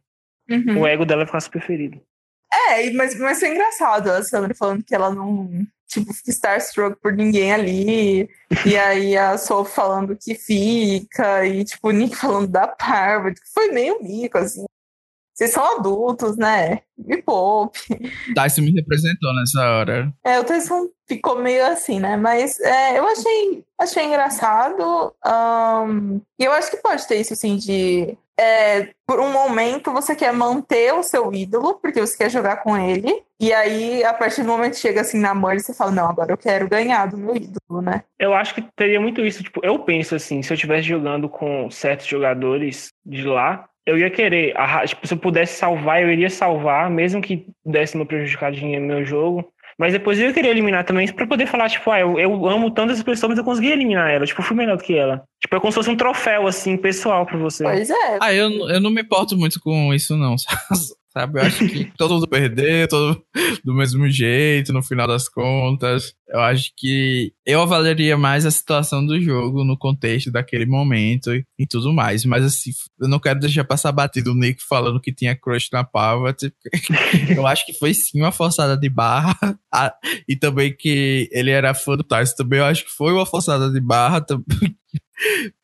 Uhum. O ego dela vai ficar super ferido. É, mas, mas foi engraçado a Sandra falando que ela não, tipo, fica starstruck por ninguém ali. E aí a Sophie falando que fica, e tipo, o Nick falando da Parvati, que foi meio mico, assim. Vocês são adultos, né? Me poupe. Tyson me representou nessa hora. É, o Tyson ficou meio assim, né? Mas é, eu achei, achei engraçado. Um, e eu acho que pode ter isso, assim, de é, por um momento você quer manter o seu ídolo, porque você quer jogar com ele, e aí, a partir do momento que chega assim na mão, você fala, não, agora eu quero ganhar do meu ídolo, né? Eu acho que teria muito isso, tipo, eu penso assim, se eu estivesse jogando com certos jogadores de lá, eu ia querer, tipo, se eu pudesse salvar, eu iria salvar, mesmo que desse uma prejudicadinha no meu jogo, mas depois eu ia querer eliminar também pra poder falar, tipo, ah, eu, eu amo tanto essa pessoa, mas eu consegui eliminar ela. Tipo, eu fui melhor do que ela. Tipo, é como se fosse um troféu, assim, pessoal pra você. Pois é. Ah, eu, eu não me importo muito com isso, não. sabe? Eu acho que todo mundo perder, todo do mesmo jeito, no final das contas. Eu acho que eu avaliaria mais a situação do jogo no contexto daquele momento e, e tudo mais. Mas assim, eu não quero deixar passar batido o Nick falando que tinha crush na Parvati. eu acho que foi sim uma forçada de barra. Ah, e também que ele era fã do Tyson também. Eu acho que foi uma forçada de barra também.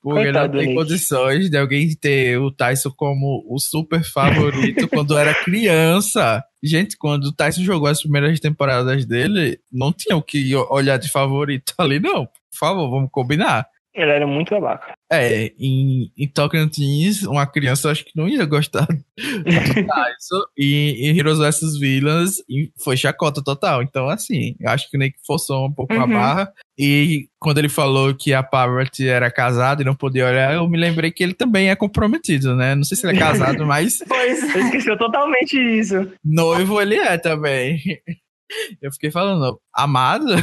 Porque Coitado não tem Nick. condições de alguém ter o Tyson como o super favorito quando era criança. Gente, quando o Tyson jogou as primeiras temporadas dele, não tinha o que olhar de favorito ali, não. Por favor, vamos combinar. Ele era muito babaca. É, em, em Tocantins, uma criança acho que não ia gostar do Tyson. e em Heroes vs Villains foi chacota total. Então, assim, eu acho que nem que forçou um pouco uhum. a barra. E quando ele falou que a Parvati era casada e não podia olhar, eu me lembrei que ele também é comprometido, né? Não sei se ele é casado, mas. pois, é. esqueceu totalmente isso. Noivo ele é também. Eu fiquei falando, amado?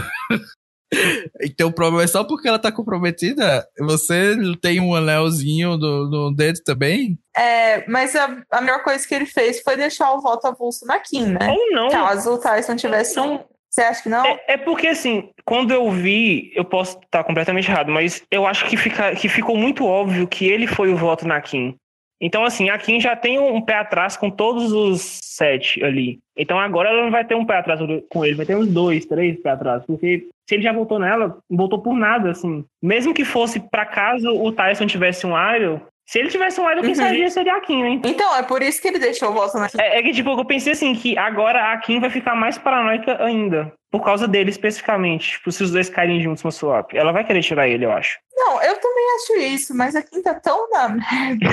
Então o problema é só porque ela tá comprometida? Você tem um anelzinho no, no dedo também? É, mas a, a melhor coisa que ele fez foi deixar o voto avulso na Kim, né? Ou não. Caso o Tyson tivesse um. Você acha que não? É, é, porque, assim, quando eu vi, eu posso estar completamente errado, mas eu acho que, fica, que ficou muito óbvio que ele foi o voto na Kim. Então, assim, a Kim já tem um pé atrás com todos os sete ali. Então agora ela não vai ter um pé atrás com ele, vai ter uns dois, três pé atrás. Porque se ele já voltou nela, voltou por nada, assim. Mesmo que fosse para caso o Tyson tivesse um Iron, se ele tivesse um Iron, quem uhum. seria a Kim, hein? Então, é por isso que ele deixou o voto na Kim. É, é, que, tipo, eu pensei assim, que agora a Kim vai ficar mais paranoica ainda. Por causa dele, especificamente. Tipo, se os dois caírem juntos no swap. Ela vai querer tirar ele, eu acho. Não, eu também acho isso, mas a Kim tá tão na merda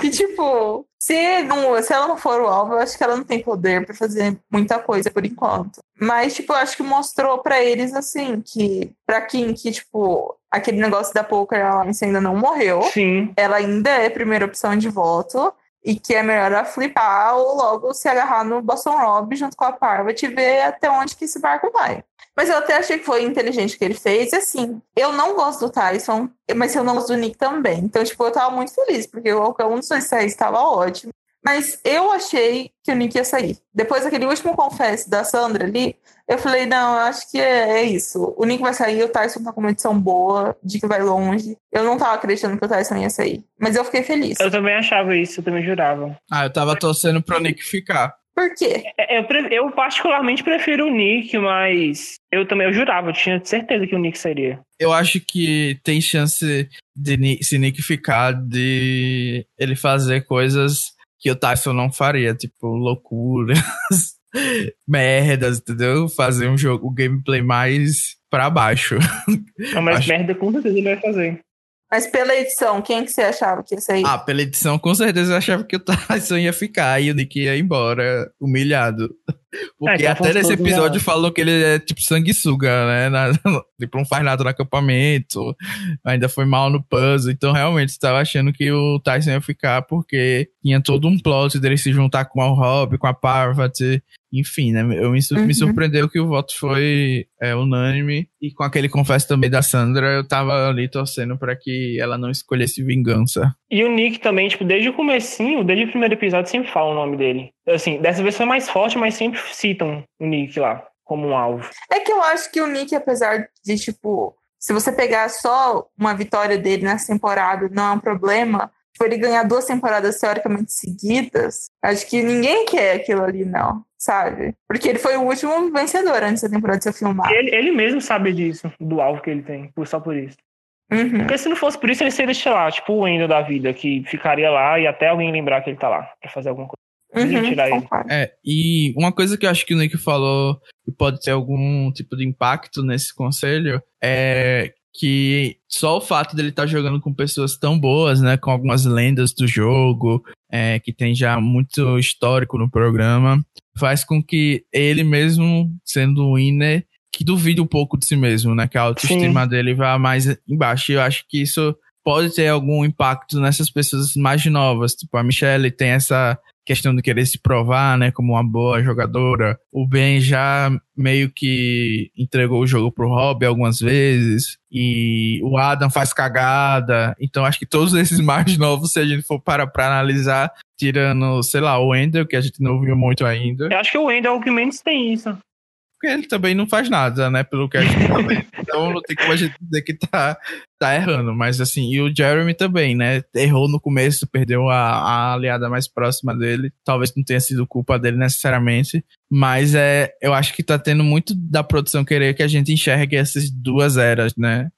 que, tipo, se, não, se ela não for o alvo, eu acho que ela não tem poder para fazer muita coisa por enquanto. Mas, tipo, eu acho que mostrou para eles, assim, que pra Kim, que, tipo, aquele negócio da Poker Alliance ainda não morreu. Sim. Ela ainda é primeira opção de voto e que é melhor flipar ou logo se agarrar no Boston Rob junto com a Parvati e ver até onde que esse barco vai. Mas eu até achei que foi inteligente o que ele fez. E assim, eu não gosto do Tyson, mas eu não gosto do Nick também. Então, tipo, eu tava muito feliz, porque qualquer um dos dois estava ótimo. Mas eu achei que o Nick ia sair. Depois daquele último confesso da Sandra ali, eu falei, não, eu acho que é, é, isso. O Nick vai sair, o Tyson tá com uma edição boa, de que vai longe. Eu não tava acreditando que o Tyson ia sair. Mas eu fiquei feliz. Eu também achava isso, eu também jurava. Ah, eu tava torcendo pro Nick ficar. Por quê? É, eu, eu, particularmente prefiro o Nick, mas eu também eu jurava, eu tinha certeza que o Nick seria. Eu acho que tem chance de se Nick ficar de ele fazer coisas que o Tyson não faria, tipo loucuras, merdas, entendeu? Fazer um jogo, o um gameplay mais pra baixo. Não, mas acho... merda com certeza ele vai fazer. Mas pela edição, quem que você achava que ia sair? Ah, pela edição, com certeza eu achava que o Tyson ia ficar e o Nick ia embora, humilhado. Porque é, até nesse episódio falou que ele é tipo sanguessuga, né? Na, tipo, não faz nada no acampamento, ainda foi mal no puzzle. Então, realmente, estava achando que o Tyson ia ficar porque tinha todo um plot dele se juntar com o Rob, com a Parvati. Enfim, né? Eu me, uhum. me surpreendeu que o voto foi é, unânime. E com aquele confesso também da Sandra, eu tava ali torcendo para que ela não escolhesse vingança. E o Nick também, tipo, desde o comecinho, desde o primeiro episódio, sempre fala o nome dele. Assim, dessa vez foi mais forte, mas sempre citam o Nick lá como um alvo. É que eu acho que o Nick, apesar de, tipo, se você pegar só uma vitória dele nessa temporada, não é um problema tipo, ele ganhar duas temporadas teoricamente seguidas, acho que ninguém quer aquilo ali, não, sabe? Porque ele foi o último vencedor antes da temporada ser filmada. Ele, ele mesmo sabe disso, do alvo que ele tem, só por isso. Uhum. Porque se não fosse por isso, ele seria, sei lá, tipo o Wendel da vida, que ficaria lá e até alguém lembrar que ele tá lá pra fazer alguma coisa. Uhum, tirar ele. É, e uma coisa que eu acho que o Nick falou que pode ter algum tipo de impacto nesse conselho é que só o fato dele estar tá jogando com pessoas tão boas, né, com algumas lendas do jogo, é, que tem já muito histórico no programa, faz com que ele mesmo, sendo um winner, que duvide um pouco de si mesmo, né, que a autoestima Sim. dele vá mais embaixo. E eu acho que isso pode ter algum impacto nessas pessoas mais novas. Tipo, a Michelle tem essa questão de querer se provar, né, como uma boa jogadora. O Ben já meio que entregou o jogo pro Rob algumas vezes e o Adam faz cagada. Então acho que todos esses mais novos, se a gente for para para analisar, tirando, sei lá, o Wendell, que a gente não viu muito ainda. Eu acho que o Wendell é o que menos tem isso. Porque ele também não faz nada, né? Pelo que a gente tá vendo. Então não tem como a gente dizer que tá, tá errando. Mas assim, e o Jeremy também, né? Errou no começo, perdeu a, a aliada mais próxima dele. Talvez não tenha sido culpa dele necessariamente. Mas é, eu acho que tá tendo muito da produção querer que a gente enxergue essas duas eras, né?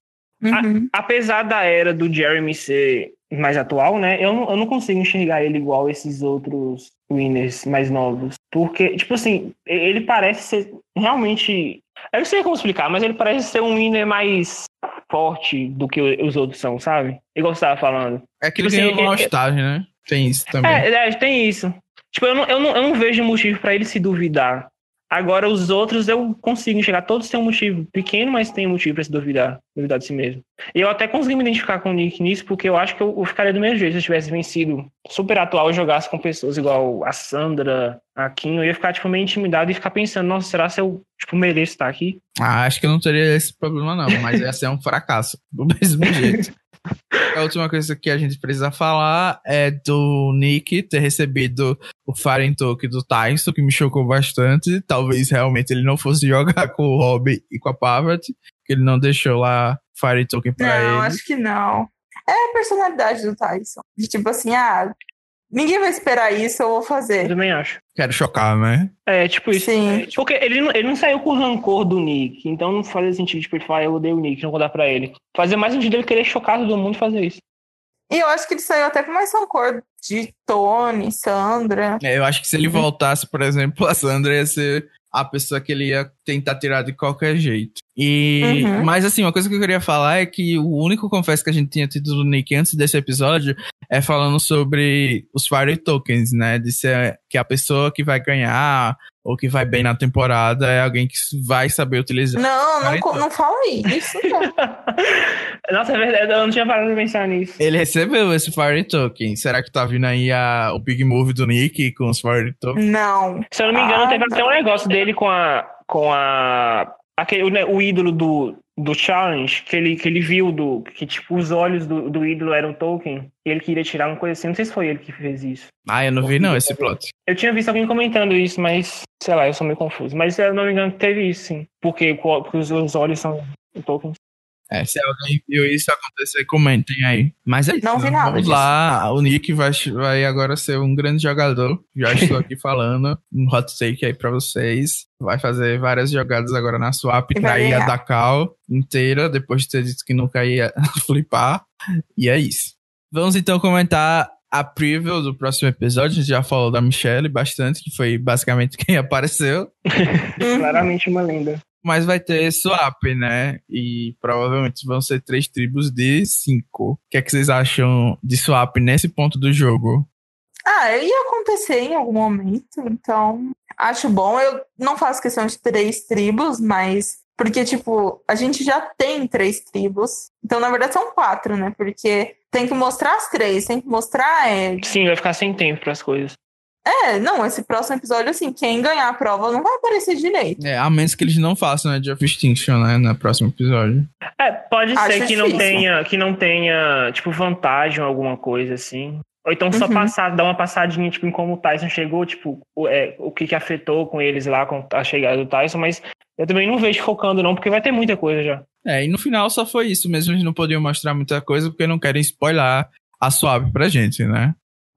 Uhum. A, apesar da era do Jeremy ser mais atual, né? Eu não, eu não consigo enxergar ele igual esses outros winners mais novos. Porque, tipo assim, ele parece ser realmente. Eu não sei como explicar, mas ele parece ser um winner mais forte do que os outros são, sabe? Igual você tava falando. É que ele tipo, ganhou assim, estágio, né? Tem isso também. É, é, tem isso. Tipo, eu não, eu não, eu não vejo motivo para ele se duvidar. Agora, os outros eu consigo enxergar. Todos têm um motivo pequeno, mas tem um motivo para se duvidar, duvidar de si mesmo. Eu até consegui me identificar com o Nick nisso, porque eu acho que eu, eu ficaria do mesmo jeito se eu tivesse vencido super atual e jogasse com pessoas igual a Sandra, a Kim. Eu ia ficar, tipo, meio intimidado e ficar pensando, nossa, será que eu, tipo, mereço estar aqui? Ah, acho que eu não teria esse problema, não. Mas ia ser um fracasso, do mesmo jeito. A última coisa que a gente precisa falar é do Nick ter recebido o Fire Token do Tyson, que me chocou bastante. Talvez realmente ele não fosse jogar com o Rob e com a Parvati, que ele não deixou lá Fire Token pra não, ele. Não, acho que não. É a personalidade do Tyson. De tipo assim, ah, Ninguém vai esperar isso, eu vou fazer. Eu também acho. Quero chocar, né? É, tipo isso. Sim. Porque ele, não, ele não saiu com rancor do Nick, então não fazia sentido, tipo, ele falar, eu odeio o Nick, não vou dar pra ele. Fazia mais sentido ele querer chocar todo mundo e fazer isso. E eu acho que ele saiu até com mais rancor de Tony, Sandra. É, eu acho que se ele voltasse, por exemplo, a Sandra ia ser a pessoa que ele ia tentar tirar de qualquer jeito. E, uhum. mas assim, uma coisa que eu queria falar é que o único confesso que a gente tinha tido do Nick antes desse episódio é falando sobre os Fire Tokens, né? De ser que a pessoa que vai ganhar ou que vai bem na temporada é alguém que vai saber utilizar. Não, não, não fala isso. Nossa, é verdade, eu não tinha parado de pensar nisso. Ele recebeu esse Fire Token. Será que tá vindo aí a, o Big Move do Nick com os Fire Tokens? Não. Se eu não me engano, ah, teve até um negócio dele com a. com a. Aquele, o, o ídolo do, do challenge que ele, que ele viu do que tipo os olhos do, do ídolo eram token e ele queria tirar uma coisa assim não sei se foi ele que fez isso ah eu não vi não esse plot eu tinha visto alguém comentando isso mas sei lá eu sou meio confuso mas se eu não me engano teve isso sim porque, porque os, os olhos são tokens é, se alguém viu isso acontecer, comentem aí. Mas é isso. Não vi nada. Vamos disso. lá. O Nick vai, vai agora ser um grande jogador. Já estou aqui falando. Um hot take aí pra vocês. Vai fazer várias jogadas agora na swap pra ir a Dakal inteira, depois de ter dito que nunca ia flipar. E é isso. Vamos então comentar a preview do próximo episódio. A gente já falou da Michelle bastante, que foi basicamente quem apareceu. Claramente uma lenda. Mas vai ter swap, né? E provavelmente vão ser três tribos de cinco. O que é que vocês acham de swap nesse ponto do jogo? Ah, ia acontecer em algum momento, então Acho bom. Eu não faço questão de três tribos, mas. Porque, tipo, a gente já tem três tribos. Então, na verdade, são quatro, né? Porque tem que mostrar as três, tem que mostrar. É... Sim, vai ficar sem tempo para as coisas. É, não, esse próximo episódio, assim, quem ganhar a prova não vai aparecer direito. É, a menos que eles não façam, né, de of Extinction, né, no próximo episódio. É, pode Acho ser que não tenha, que não tenha, tipo, vantagem ou alguma coisa, assim. Ou então só uhum. passar, dar uma passadinha, tipo, em como o Tyson chegou, tipo, o, é, o que que afetou com eles lá, com a chegada do Tyson, mas eu também não vejo focando não, porque vai ter muita coisa já. É, e no final só foi isso mesmo, eles não podiam mostrar muita coisa, porque não querem spoiler a suave pra gente, né?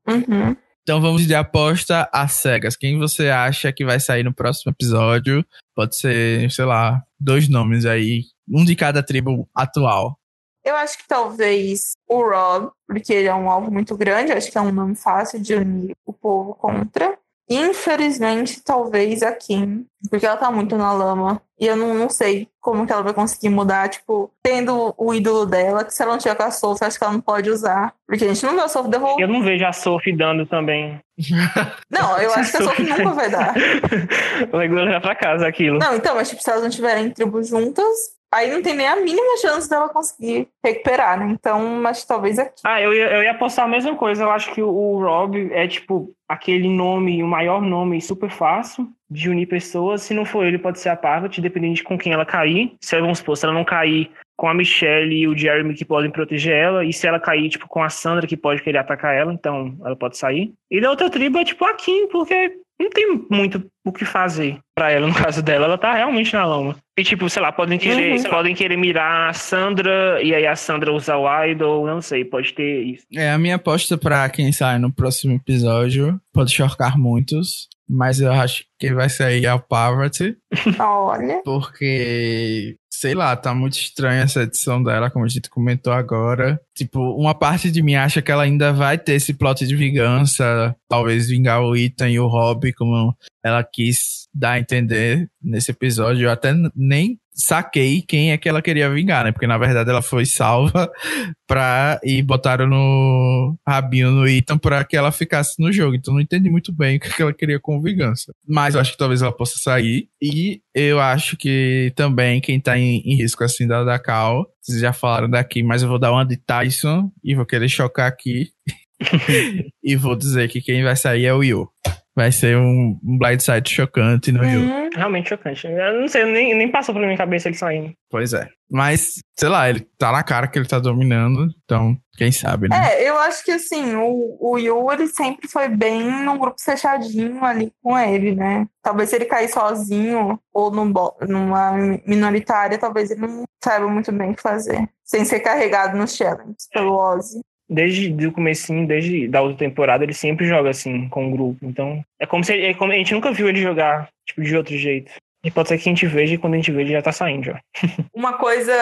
Uhum. Então vamos de aposta às cegas. Quem você acha que vai sair no próximo episódio? Pode ser, sei lá, dois nomes aí, um de cada tribo atual. Eu acho que talvez o Rob, porque ele é um alvo muito grande, acho que é um nome fácil de unir o povo contra. Infelizmente, talvez a Kim, porque ela tá muito na lama. E eu não, não sei como que ela vai conseguir mudar, tipo, tendo o ídolo dela, que se ela não tiver com a Sophie, acho que ela não pode usar. Porque a gente não vê a Sophie devolver. Eu não vejo a Sophie dando também. Não, eu acho que a Sophie nunca vai dar. vai levar pra casa aquilo. Não, então, mas tipo, se elas não estiverem em tribos juntas, aí não tem nem a mínima chance dela conseguir recuperar, né? Então, mas talvez aqui. Ah, eu ia, eu ia apostar a mesma coisa. Eu acho que o, o Rob é, tipo, aquele nome, o maior nome super fácil de unir pessoas. Se não for ele, pode ser a Parvati, dependendo de com quem ela cair. Se, vamos supor, se ela não cair com a Michelle e o Jeremy que podem proteger ela, e se ela cair, tipo, com a Sandra que pode querer atacar ela, então ela pode sair. E da outra tribo é, tipo, a Kim, porque não tem muito o que fazer para ela, no caso dela. Ela tá realmente na lama. E, tipo, sei lá, podem querer, uhum. podem querer mirar a Sandra e aí a Sandra usar o Idol, não sei, pode ter isso. É, a minha aposta para quem sai no próximo episódio pode chocar muitos, mas eu acho que vai sair a Poverty. Olha. Porque, sei lá, tá muito estranha essa edição dela, como a gente comentou agora. Tipo, uma parte de mim acha que ela ainda vai ter esse plot de vingança, talvez vingar o Ethan e o Rob, como ela quis dar a entender nesse episódio. Eu até nem saquei quem é que ela queria vingar, né? Porque na verdade ela foi salva pra. e botaram no rabinho no Ethan pra que ela ficasse no jogo. Então não entendi muito bem o que ela queria com vingança. Mas eu acho que talvez ela possa sair. E eu acho que também quem tá em, em risco assim da, da Cal, vocês já falaram daqui, mas eu vou dar uma de Tyson e vou querer chocar aqui. e vou dizer que quem vai sair é o Yu. Vai ser um, um blindside chocante no Yu. Uhum. Realmente chocante. Eu não sei, nem, nem passou pela minha cabeça ele saindo. Pois é. Mas, sei lá, ele tá na cara que ele tá dominando, então, quem sabe, né? É, eu acho que assim, o, o Yu, ele sempre foi bem num grupo fechadinho ali com ele, né? Talvez se ele cair sozinho ou num, numa minoritária, talvez ele não saiba muito bem o que fazer. Sem ser carregado nos challenges pelo Ozzy desde o comecinho, desde da outra temporada, ele sempre joga assim com o grupo. Então, é como se é como, a gente nunca viu ele jogar tipo de outro jeito. E pode ser que a gente veja e quando a gente veja já tá saindo já. Uma coisa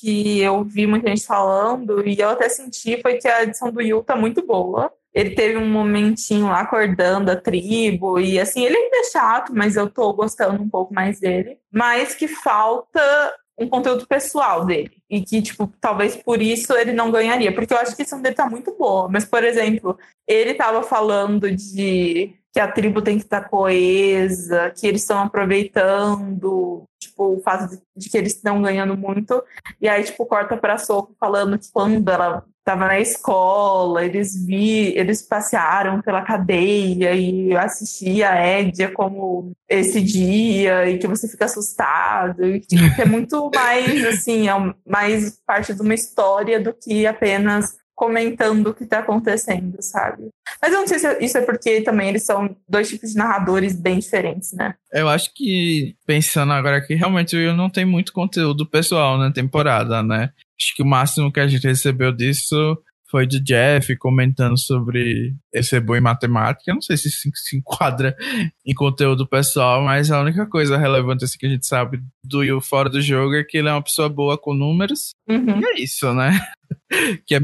que eu vi muita gente falando e eu até senti foi que a edição do Yu tá muito boa. Ele teve um momentinho lá acordando a tribo e assim, ele ainda é chato, mas eu tô gostando um pouco mais dele. Mas que falta um conteúdo pessoal dele. E que, tipo, talvez por isso ele não ganharia. Porque eu acho que a edição dele tá muito boa. Mas, por exemplo, ele tava falando de que a tribo tem que estar coesa, que eles estão aproveitando, tipo, o fato de, de, que eles estão ganhando muito. E aí, tipo, corta pra Soco falando que quando ela estava na escola, eles vi, eles passearam pela cadeia e assistia a Édia como esse dia e que você fica assustado e que é muito mais assim, é mais parte de uma história do que apenas comentando o que está acontecendo, sabe? Mas eu não sei se isso é porque também eles são dois tipos de narradores bem diferentes, né? Eu acho que, pensando agora aqui, realmente eu não tenho muito conteúdo pessoal na temporada, né? Acho que o máximo que a gente recebeu disso foi de Jeff comentando sobre esse bom em matemática. Eu não sei se se enquadra em conteúdo pessoal, mas a única coisa relevante assim, que a gente sabe do Yu fora do jogo é que ele é uma pessoa boa com números. Uhum. E é isso, né? que, é,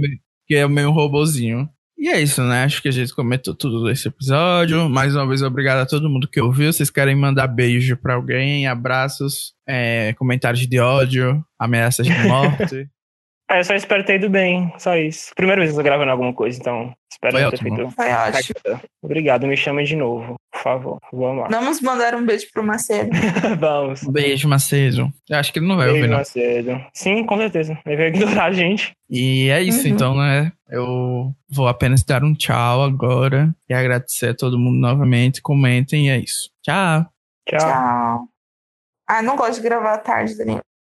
que é meio um robozinho. E é isso, né? Acho que a gente comentou tudo desse episódio. Mais uma vez, obrigado a todo mundo que ouviu. Vocês querem mandar beijo pra alguém, abraços, é, comentários de ódio, ameaças de morte. É, eu só espero ter ido bem, só isso. Primeira vez que eu tô gravando alguma coisa, então espero Foi ter ótimo. feito. Foi ótimo. Obrigado, me chama de novo. Por favor, vamos lá. Vamos mandar um beijo pro Macedo. vamos. Beijo, Macedo. Eu acho que ele não vai Beijo, ouvir, não. Macedo. Sim, com certeza. Ele vai ignorar a gente. E é isso, Uhum. então, né? Eu vou apenas dar um tchau agora e agradecer a todo mundo novamente. Comentem e é isso. Tchau. Tchau. Tchau. Ah, não gosto de gravar à tarde, Daniel.